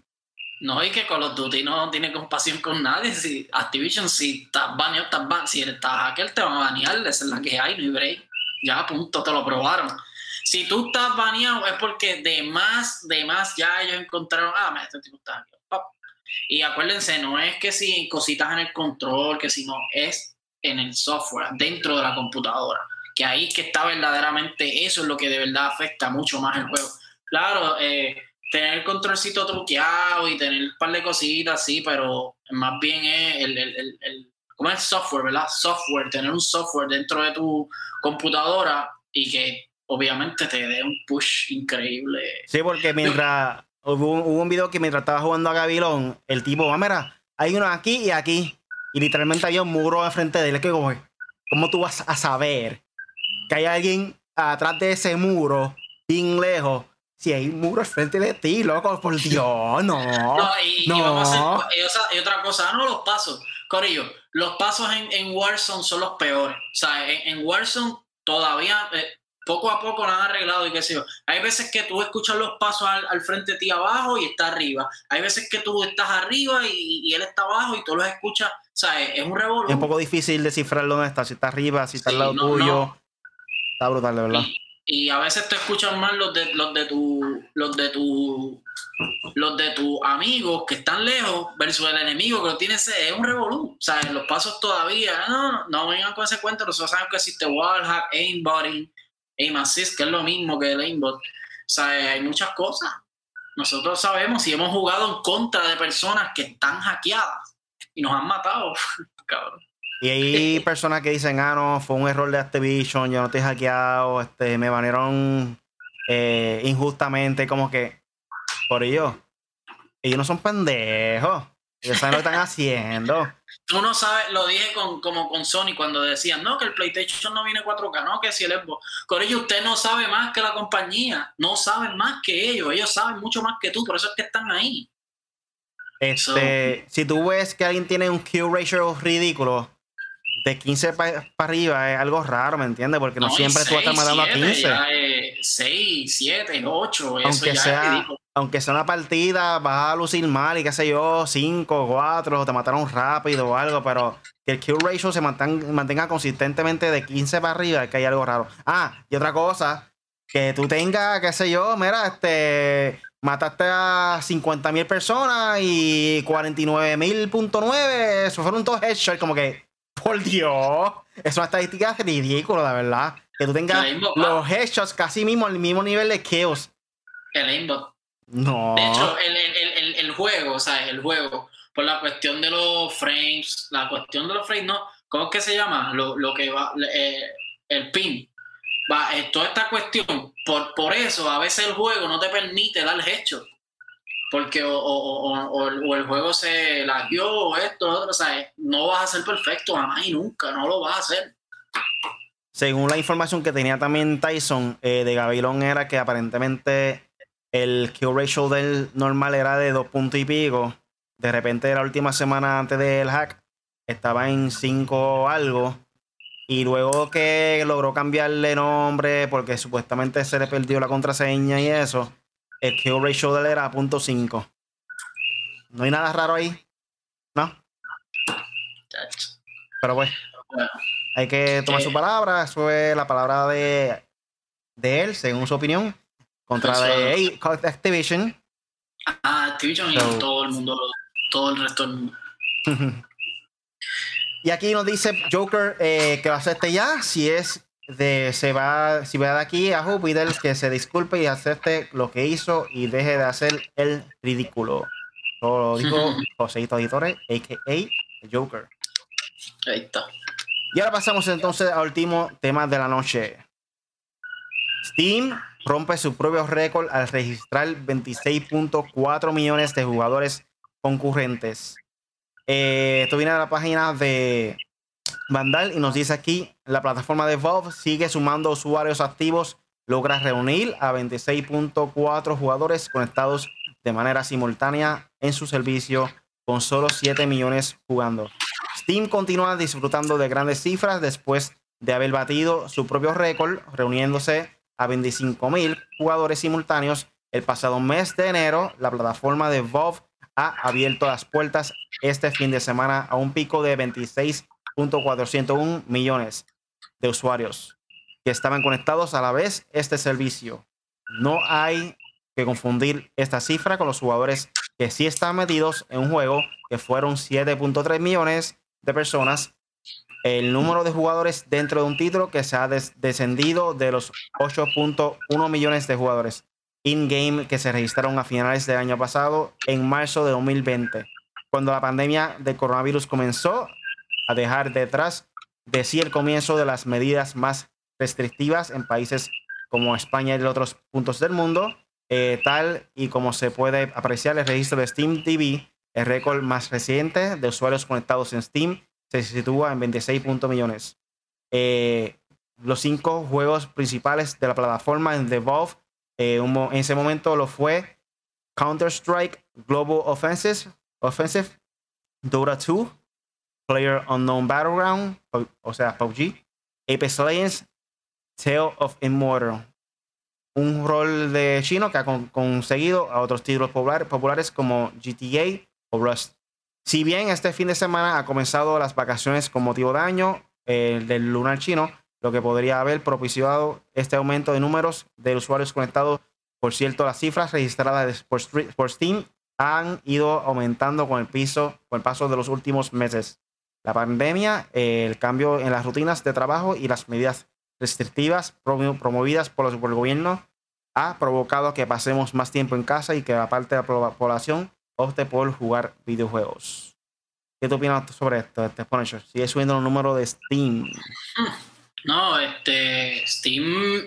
No, y que Call of Duty no tiene compasión con nadie. Si Activision, si estás baneado, estás baneado. Si eres hacker, te van a banear. Esa es la que hay, no hay break. Ya, punto, te lo probaron. Si tú estás baneado, es porque de más, de más, ya ellos encontraron, ah, este tipo está. Y acuérdense, no es que si cositas en el control, que si no, es en el software, dentro de la computadora. Que ahí es que está verdaderamente, eso es lo que de verdad afecta mucho más el juego. Claro, eh, tener el controlcito truqueado y tener un par de cositas, sí, pero más bien es el, el, el, ¿cómo es software, verdad? Software, tener un software dentro de tu computadora y que obviamente te dé un push increíble. Sí, porque mientras hubo, un video que mientras estaba jugando a Gavilón, el tipo, ah, mira, hay uno aquí y aquí. Y literalmente había un muro enfrente de él. que, ¿cómo tú vas a saber que hay alguien atrás de ese muro, bien lejos? Si hay un muro enfrente de ti, loco, por Dios, no. No, y, vamos a hacer, y, otra cosa, no los pasos. Corillo, los pasos en, en Warzone son los peores. O sea, en, en Warzone todavía, eh, poco a poco lo han arreglado y qué sé yo. Hay veces que tú escuchas los pasos al, frente de ti abajo y está arriba. Hay veces que tú estás arriba y, él está abajo y tú los escuchas. O sea, es, un revolver. Es un poco difícil descifrar dónde está, si está arriba, si está al lado tuyo. Está brutal, de verdad. Y, a veces te escuchan más los de los de tu los de tu los de tus amigos que están lejos versus el enemigo que lo tiene es un revolú. O sea, los pasos todavía, no, no vengan con ese cuento, nosotros sabemos que existe wallhack, aimbotting, aim assist, que es lo mismo que el aimbot. O sea, hay muchas cosas. Nosotros sabemos y hemos jugado en contra de personas que están hackeadas y nos han matado, cabrón. Y hay personas que dicen, ah, no, fue un error de Activision, yo no te he hackeado, este, me banearon eh, injustamente, como que, por ello, ellos no son pendejos. Ellos saben lo que están haciendo. Tú no sabes, lo dije con, como con Sony cuando decían, no, que el PlayStation no viene 4K, no, que si el Xbox. Con ellos usted no sabe más que la compañía, no saben más que ellos, ellos saben mucho más que tú, por eso es que están ahí. Este, si tú ves que alguien tiene un Q ratio ridículo, de 15 para arriba es algo raro, ¿me entiendes? Porque no, siempre tú estás matando a 15. 6, 7, 8, aunque eso ya sea, Aunque sea una partida, vas a lucir mal y qué sé yo, 5, 4, te mataron rápido o algo, pero que el kill ratio se mantenga, consistentemente de 15 para arriba es que hay algo raro. Ah, y otra cosa, que tú tengas, qué sé yo, mira, este, mataste a 50 mil personas y 49 mil eso fueron todos headshots, como que por Dios. Es una estadística ridícula, la verdad. Que tú tengas los headshots casi mismo al mismo nivel de Chaos. El aimbot. No. De hecho, el, el, el, juego, o sea, el juego, por la cuestión de los frames, la cuestión de los frames, no. ¿Cómo es que se llama? Lo, lo que va, eh, el pin. Va, eh, toda esta cuestión, por, por eso a veces el juego no te permite dar headshot porque o, el juego se lagueó o esto, o otro, no vas a ser perfecto jamás y nunca, no lo vas a hacer. Según la información que tenía también Tyson eh, de Gabilón era que aparentemente el kill ratio del normal era de dos puntos y pico. De repente la última semana antes del hack estaba en 5 algo. Y luego que logró cambiarle nombre porque supuestamente se le perdió la contraseña y eso, el kill ratio de él era .5. No hay nada raro ahí. ¿No? Pero pues, hay que tomar su palabra. Eso es la palabra de, de él, según su opinión. Contra de Activision. Ah, Activision y todo el mundo, todo el resto del mundo. y aquí nos dice Joker eh, que va a ser este ya, si es de se va, si va de aquí a Júpiter, que se disculpe y acepte lo que hizo y deje de hacer el ridículo. Todo lo dijo Joséito Editores, a.k.a. Joker. Ahí está. Y ahora pasamos entonces al último tema de la noche. Steam rompe su propio récord al registrar 26.4 millones de jugadores concurrentes. Eh, esto viene de la página de Vandal y nos dice aquí, la plataforma de Valve sigue sumando usuarios activos, logra reunir a 26.4 jugadores conectados de manera simultánea en su servicio con solo 7 millones jugando. Steam continúa disfrutando de grandes cifras después de haber batido su propio récord, reuniéndose a 25.000 jugadores simultáneos el pasado mes de enero. La plataforma de Valve ha abierto las puertas este fin de semana a un pico de 26.401 millones de usuarios que estaban conectados a la vez este servicio. No hay que confundir esta cifra con los jugadores que sí están metidos en un juego, que fueron 7.3 millones de personas. El número de jugadores dentro de un título que se ha descendido de los 8.1 millones de jugadores in-game que se registraron a finales del año pasado, en marzo de 2020, cuando la pandemia de coronavirus comenzó a dejar detrás de sí el comienzo de las medidas más restrictivas en países como España y otros puntos del mundo. Eh, tal y como se puede apreciar el registro de Steam TV, el récord más reciente de usuarios conectados en Steam se sitúa en 26 millones. Eh, los cinco juegos principales de la plataforma en The Valve eh, en ese momento lo fue Counter-Strike Global Offensive, Offensive, Dota 2, Player Unknown Battleground, o sea, PUBG, Apex Legends, Tale of Immortal, un rol de chino que ha conseguido a otros títulos populares como GTA o Rust. Si bien este fin de semana ha comenzado las vacaciones con motivo de año del lunar chino, lo que podría haber propiciado este aumento de números de usuarios conectados. Por cierto, las cifras registradas por, Steam han ido aumentando con el, piso, con el paso de los últimos meses. La pandemia, el cambio en las rutinas de trabajo y las medidas restrictivas promovidas por, el gobierno ha provocado que pasemos más tiempo en casa y que la parte de la población opte por jugar videojuegos. ¿Qué te opinas sobre esto, este ¿Sigue subiendo el número de Steam? No, este, Steam,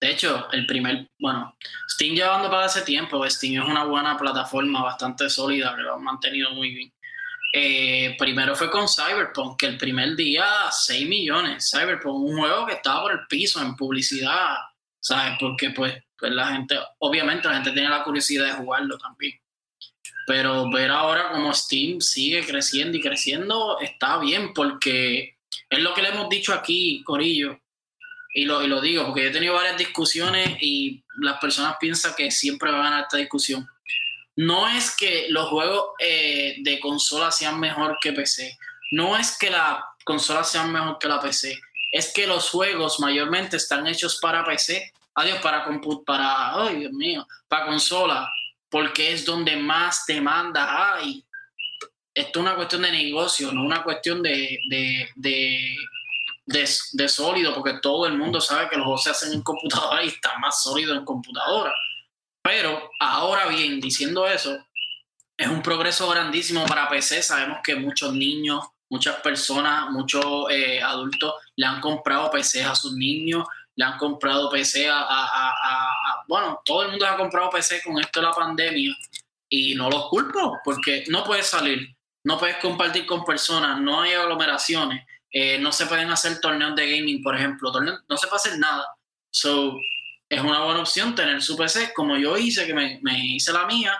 de hecho, el primer, bueno, Steam llevando para ese tiempo, Steam es una buena plataforma, bastante sólida, que lo han mantenido muy bien. Eh, primero fue con Cyberpunk, que el primer día 6 millones. Cyberpunk, un juego que estaba por el piso en publicidad, ¿sabes? Porque pues, pues la gente, obviamente la gente tiene la curiosidad de jugarlo también. Pero ver ahora como Steam sigue creciendo y creciendo está bien porque es lo que le hemos dicho aquí, Corillo. Y lo, y lo digo porque he tenido varias discusiones y las personas piensan que siempre va a ganar esta discusión no es que los juegos eh, de consola sean mejor que PC, no es que la consola sean mejor que la PC, es que los juegos mayormente están hechos para PC, adiós, para comput, ay Dios mío, para consola, porque es donde más demanda hay. Esto es una cuestión de negocio, no una cuestión de, de, de, de sólido, porque todo el mundo sabe que los juegos se hacen en computadora y están más sólidos en computadora. Pero ahora bien, diciendo eso, es un progreso grandísimo para PC. Sabemos que muchos niños, muchas personas, muchos eh, adultos le han comprado PC a sus niños, le han comprado PC a, Bueno, todo el mundo ha comprado PC con esto de la pandemia y no los culpo porque no puedes salir, no puedes compartir con personas, no hay aglomeraciones, eh, no se pueden hacer torneos de gaming, por ejemplo, no se puede hacer nada. So, es una buena opción tener su PC como yo hice, que me, hice la mía,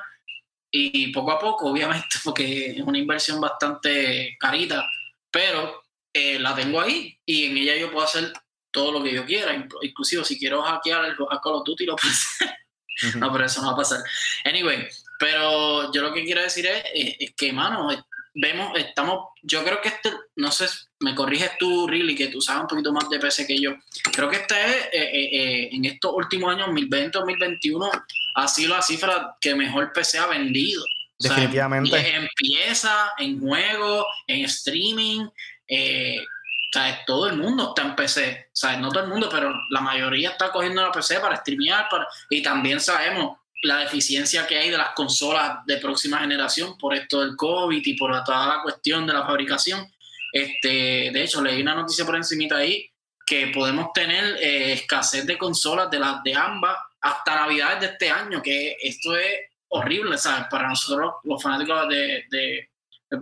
y poco a poco, obviamente, porque es una inversión bastante carita, pero eh, la tengo ahí y en ella yo puedo hacer todo lo que yo quiera, inclusive si quiero hackear el Call of Duty lo puedo hacer. no, pero eso no va a pasar. Anyway, pero yo lo que quiero decir es, es que, mano, vemos, estamos, yo creo que este, no sé, me corriges tú, Riley, que tú sabes un poquito más de PC que yo. Creo que este es, eh, eh, eh, en estos últimos años, 2020, 2021, ha sido la cifra que mejor PC ha vendido. Definitivamente. empieza en juegos, en streaming, o sea, todo el mundo está en PC. O sea, no todo el mundo, pero la mayoría está cogiendo la PC para streamear. Para, y también sabemos la deficiencia que hay de las consolas de próxima generación por esto del COVID y por toda la cuestión de la fabricación. Este, de hecho, leí una noticia por encima ahí que podemos tener eh, escasez de consolas de las de ambas hasta Navidades de este año, que esto es horrible, ¿sabes? Para nosotros, los fanáticos de, de,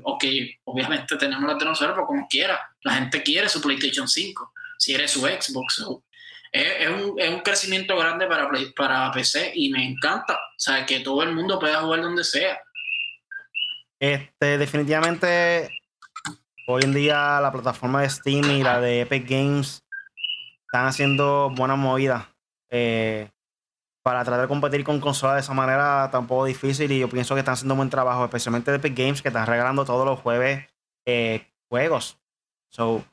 ok, obviamente tenemos las de nosotros, pero como quiera, la gente quiere su PlayStation 5, si eres su Xbox, es, un, es un, crecimiento grande para, para PC y me encanta. O sea, que todo el mundo pueda jugar donde sea. Este, definitivamente hoy en día la plataforma de Steam y la de Epic Games están haciendo buenas movidas. Eh, para tratar de competir con consolas de esa manera tampoco difícil y yo pienso que están haciendo un buen trabajo, especialmente de Epic Games que están regalando todos los jueves eh, juegos. So,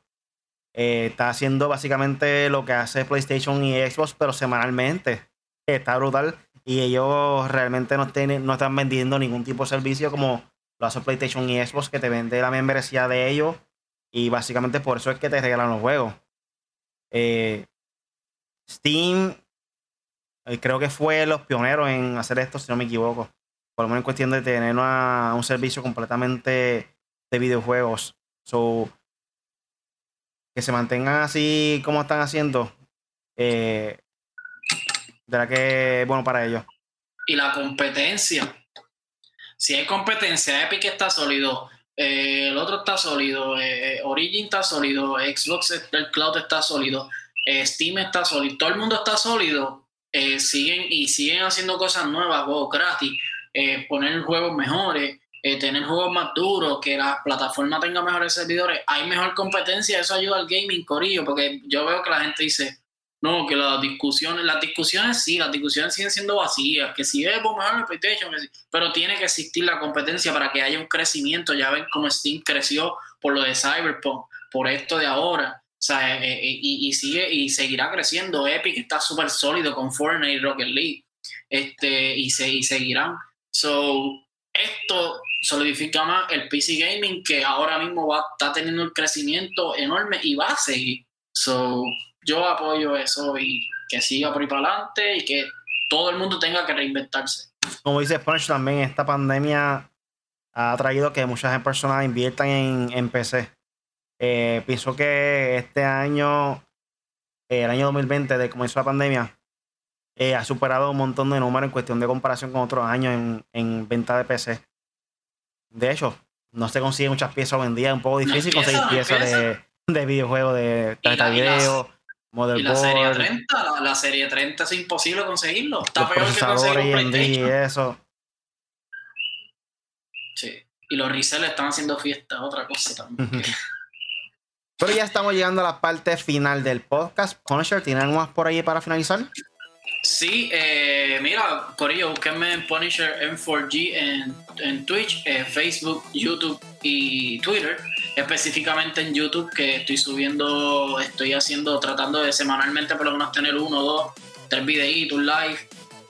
eh, está haciendo básicamente lo que hace PlayStation y Xbox, pero semanalmente. Está brutal. Y ellos realmente no, tienen, no están vendiendo ningún tipo de servicio como lo hace PlayStation y Xbox, que te vende la membresía de ellos. Y básicamente por eso es que te regalan los juegos. Eh, Steam eh, creo que fue los pioneros en hacer esto, si no me equivoco. Por lo menos en cuestión de tener un servicio completamente de videojuegos. So, que se mantengan así como están haciendo. Eh, de que bueno para ellos. Y la competencia. Si hay competencia, Epic está sólido, eh, el otro está sólido, eh, Origin está sólido, Xbox, el cloud está sólido, Steam está sólido, todo el mundo está sólido eh, siguen y siguen haciendo cosas nuevas, juegos gratis, eh, poner juegos mejores, eh, tener juegos más duros, que la plataforma tenga mejores servidores, hay mejor competencia, eso ayuda al gaming, Corillo, porque yo veo que la gente dice, no, que las discusiones, las discusiones sí, las discusiones siguen siendo vacías, que si es mejor el PlayStation, pero tiene que existir la competencia para que haya un crecimiento, ya ven cómo Steam creció por lo de Cyberpunk, por esto de ahora, o sea, eh, eh, y, sigue y seguirá creciendo. Epic está súper sólido con Fortnite y Rocket League. Este, y, se, y seguirán. So, esto solidifica más el PC Gaming que ahora mismo va, está teniendo un crecimiento enorme y va a seguir. So, yo apoyo eso y que siga por ahí para adelante y que todo el mundo tenga que reinventarse. Como dice Punch, también esta pandemia ha traído que muchas personas inviertan en, en PC. Eh, pienso que este año, el año 2020, de comenzó la pandemia, eh, ha superado un montón de números en cuestión de comparación con otros años en, en venta de PC. De hecho, no se consiguen muchas piezas hoy en día, es un poco difícil conseguir piezas de, de videojuegos, de tarjeta video, motherboard. Y la serie 30, la, serie 30 es imposible conseguirlo. Está peor que conseguir un y eso. Sí. Y los resellers están haciendo fiesta, otra cosa también. Pero ya estamos llegando a la parte final del podcast. Punisher, ¿tienen algo más por ahí para finalizar? Sí, eh, mira, Corillo, búsquenme en Punisher M4G en, en Twitch, eh, Facebook, YouTube y Twitter. Específicamente en YouTube, que estoy subiendo, estoy haciendo, tratando de semanalmente por lo menos tener uno, dos, tres videitos, live,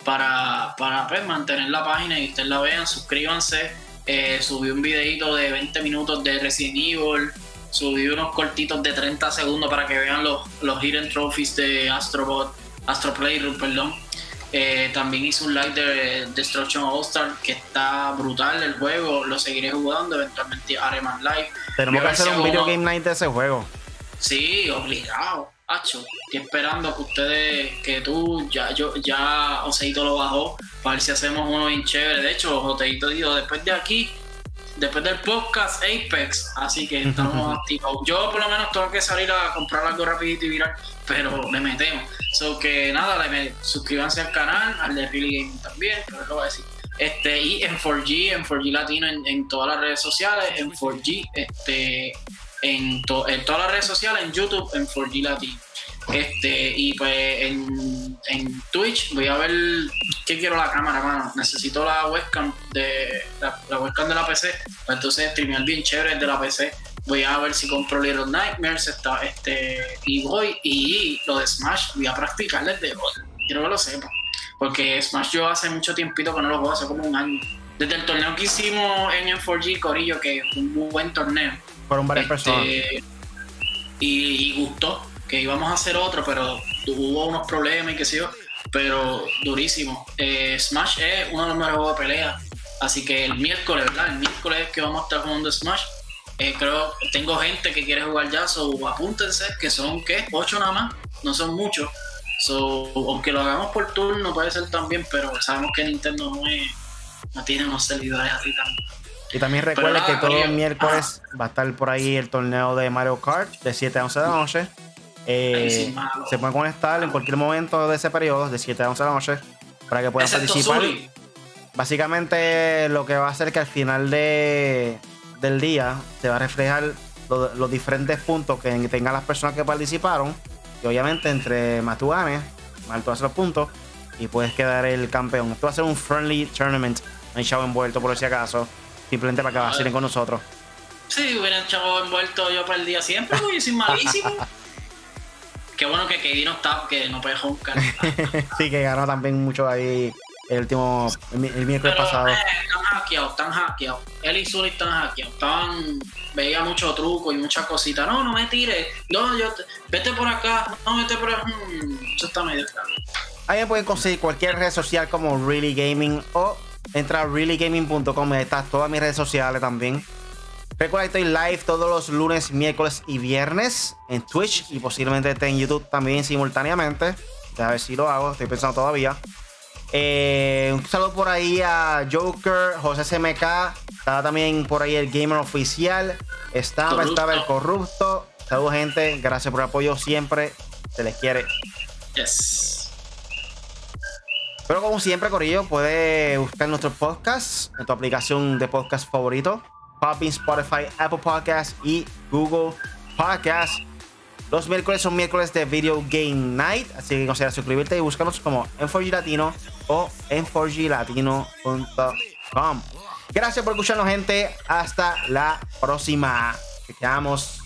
para, para pues, mantener la página y ustedes la vean. Suscríbanse. Eh, subí un videito de 20 minutos de Resident Evil subí unos cortitos de 30 segundos para que vean los, los Hidden Trophies de Astrobot, Astro Playroom, perdón. Eh, también hice un live de Destruction All Star que está brutal el juego, lo seguiré jugando, eventualmente haré más live. Tenemos que hacer un video game night de ese juego. Sí, obligado. Hacho, estoy esperando que ustedes, que tú, ya, yo, ya Oseito lo bajó, para ver si hacemos uno bien chévere. De hecho, Oseito dijo, después de aquí, después del podcast Apex, así que estamos activos. Yo por lo menos tengo que salir a comprar algo rapidito y virar, pero le metemos. So que nada, le suscríbanse al canal, al de Really Gaming también, pero lo voy a decir. Este, y en 4G, en 4G Latino en, todas las redes sociales, en 4G, este, en, en todas las redes sociales, en YouTube, en 4G Latino. Este, y pues en, en, Twitch voy a ver qué quiero la cámara, mano. Necesito la webcam de la, webcam de la PC. Entonces streamear bien chévere de la PC. Voy a ver si compro Little Nightmares está, este, y voy. Y lo de Smash voy a practicar desde hoy. Quiero que lo sepa. Porque Smash yo hace mucho tiempito que no lo juego, hace como un año. Desde el torneo que hicimos en M4G Corillo, que fue un muy buen torneo. Fueron varias este, personas. y gustó que íbamos a hacer otro, pero hubo unos problemas y qué sé yo, pero durísimo. Eh, Smash es uno de los mejores juegos de pelea, así que el miércoles, ¿verdad? El miércoles que vamos a estar jugando Smash. Eh, creo tengo gente que quiere jugar ya, so apúntense, que son, ¿qué? Ocho nada más, no son muchos. So, aunque lo hagamos por turno puede ser también, pero sabemos que Nintendo no, no tiene unos servidores así tan... Y también recuerden que todos los miércoles va a estar por ahí el torneo de Mario Kart de 7 a 11 de la noche. Eh, se pueden conectar en cualquier momento de ese periodo, de 7 a 11 de la noche, para que puedan participar. Básicamente, lo que va a hacer que al final de, del día se va a reflejar los, diferentes puntos que tengan las personas que participaron. Y obviamente, entre más tú ganes, más tú haces los puntos y puedes quedar el campeón. Esto va a ser un friendly tournament. No hay chavo envuelto, por si acaso. Simplemente para que vacilen con nosotros. Sí, hubiera chavo envuelto yo día siempre, porque yo soy malísimo. Qué bueno que KD no está, que no puede jugar. sí, que ganó también mucho ahí el último, el, miércoles pasado. Eh, están hackeados, están hackeados. Él y Zully están hackeados. Estaban, veía mucho truco y muchas cositas. No, no me tires. No, yo, vete por acá. No, vete por acá. Hmm, eso está medio claro. Ahí me pueden conseguir cualquier red social como Really Gaming o entra a reallygaming.com. Ahí está todas mis redes sociales también. Recuerda que estoy live todos los lunes, miércoles y viernes en Twitch y posiblemente esté en YouTube también simultáneamente. A ver si lo hago, estoy pensando todavía. Eh, un saludo por ahí a Joker, José SMK. Estaba también por ahí el Gamer Oficial. Estaba, estaba el Corrupto. Saludos, gente. Gracias por el apoyo siempre. Se les quiere. Yes. Pero como siempre, Corillo, puede buscar nuestros podcasts en tu aplicación de podcast favorito. Popping, Spotify, Apple Podcasts y Google Podcasts. Los miércoles son miércoles de Video Game Night, así que considera suscribirte y búscanos como en 4G Latino o en 4glatino.com. Gracias por escucharnos, gente. Hasta la próxima. Te quedamos.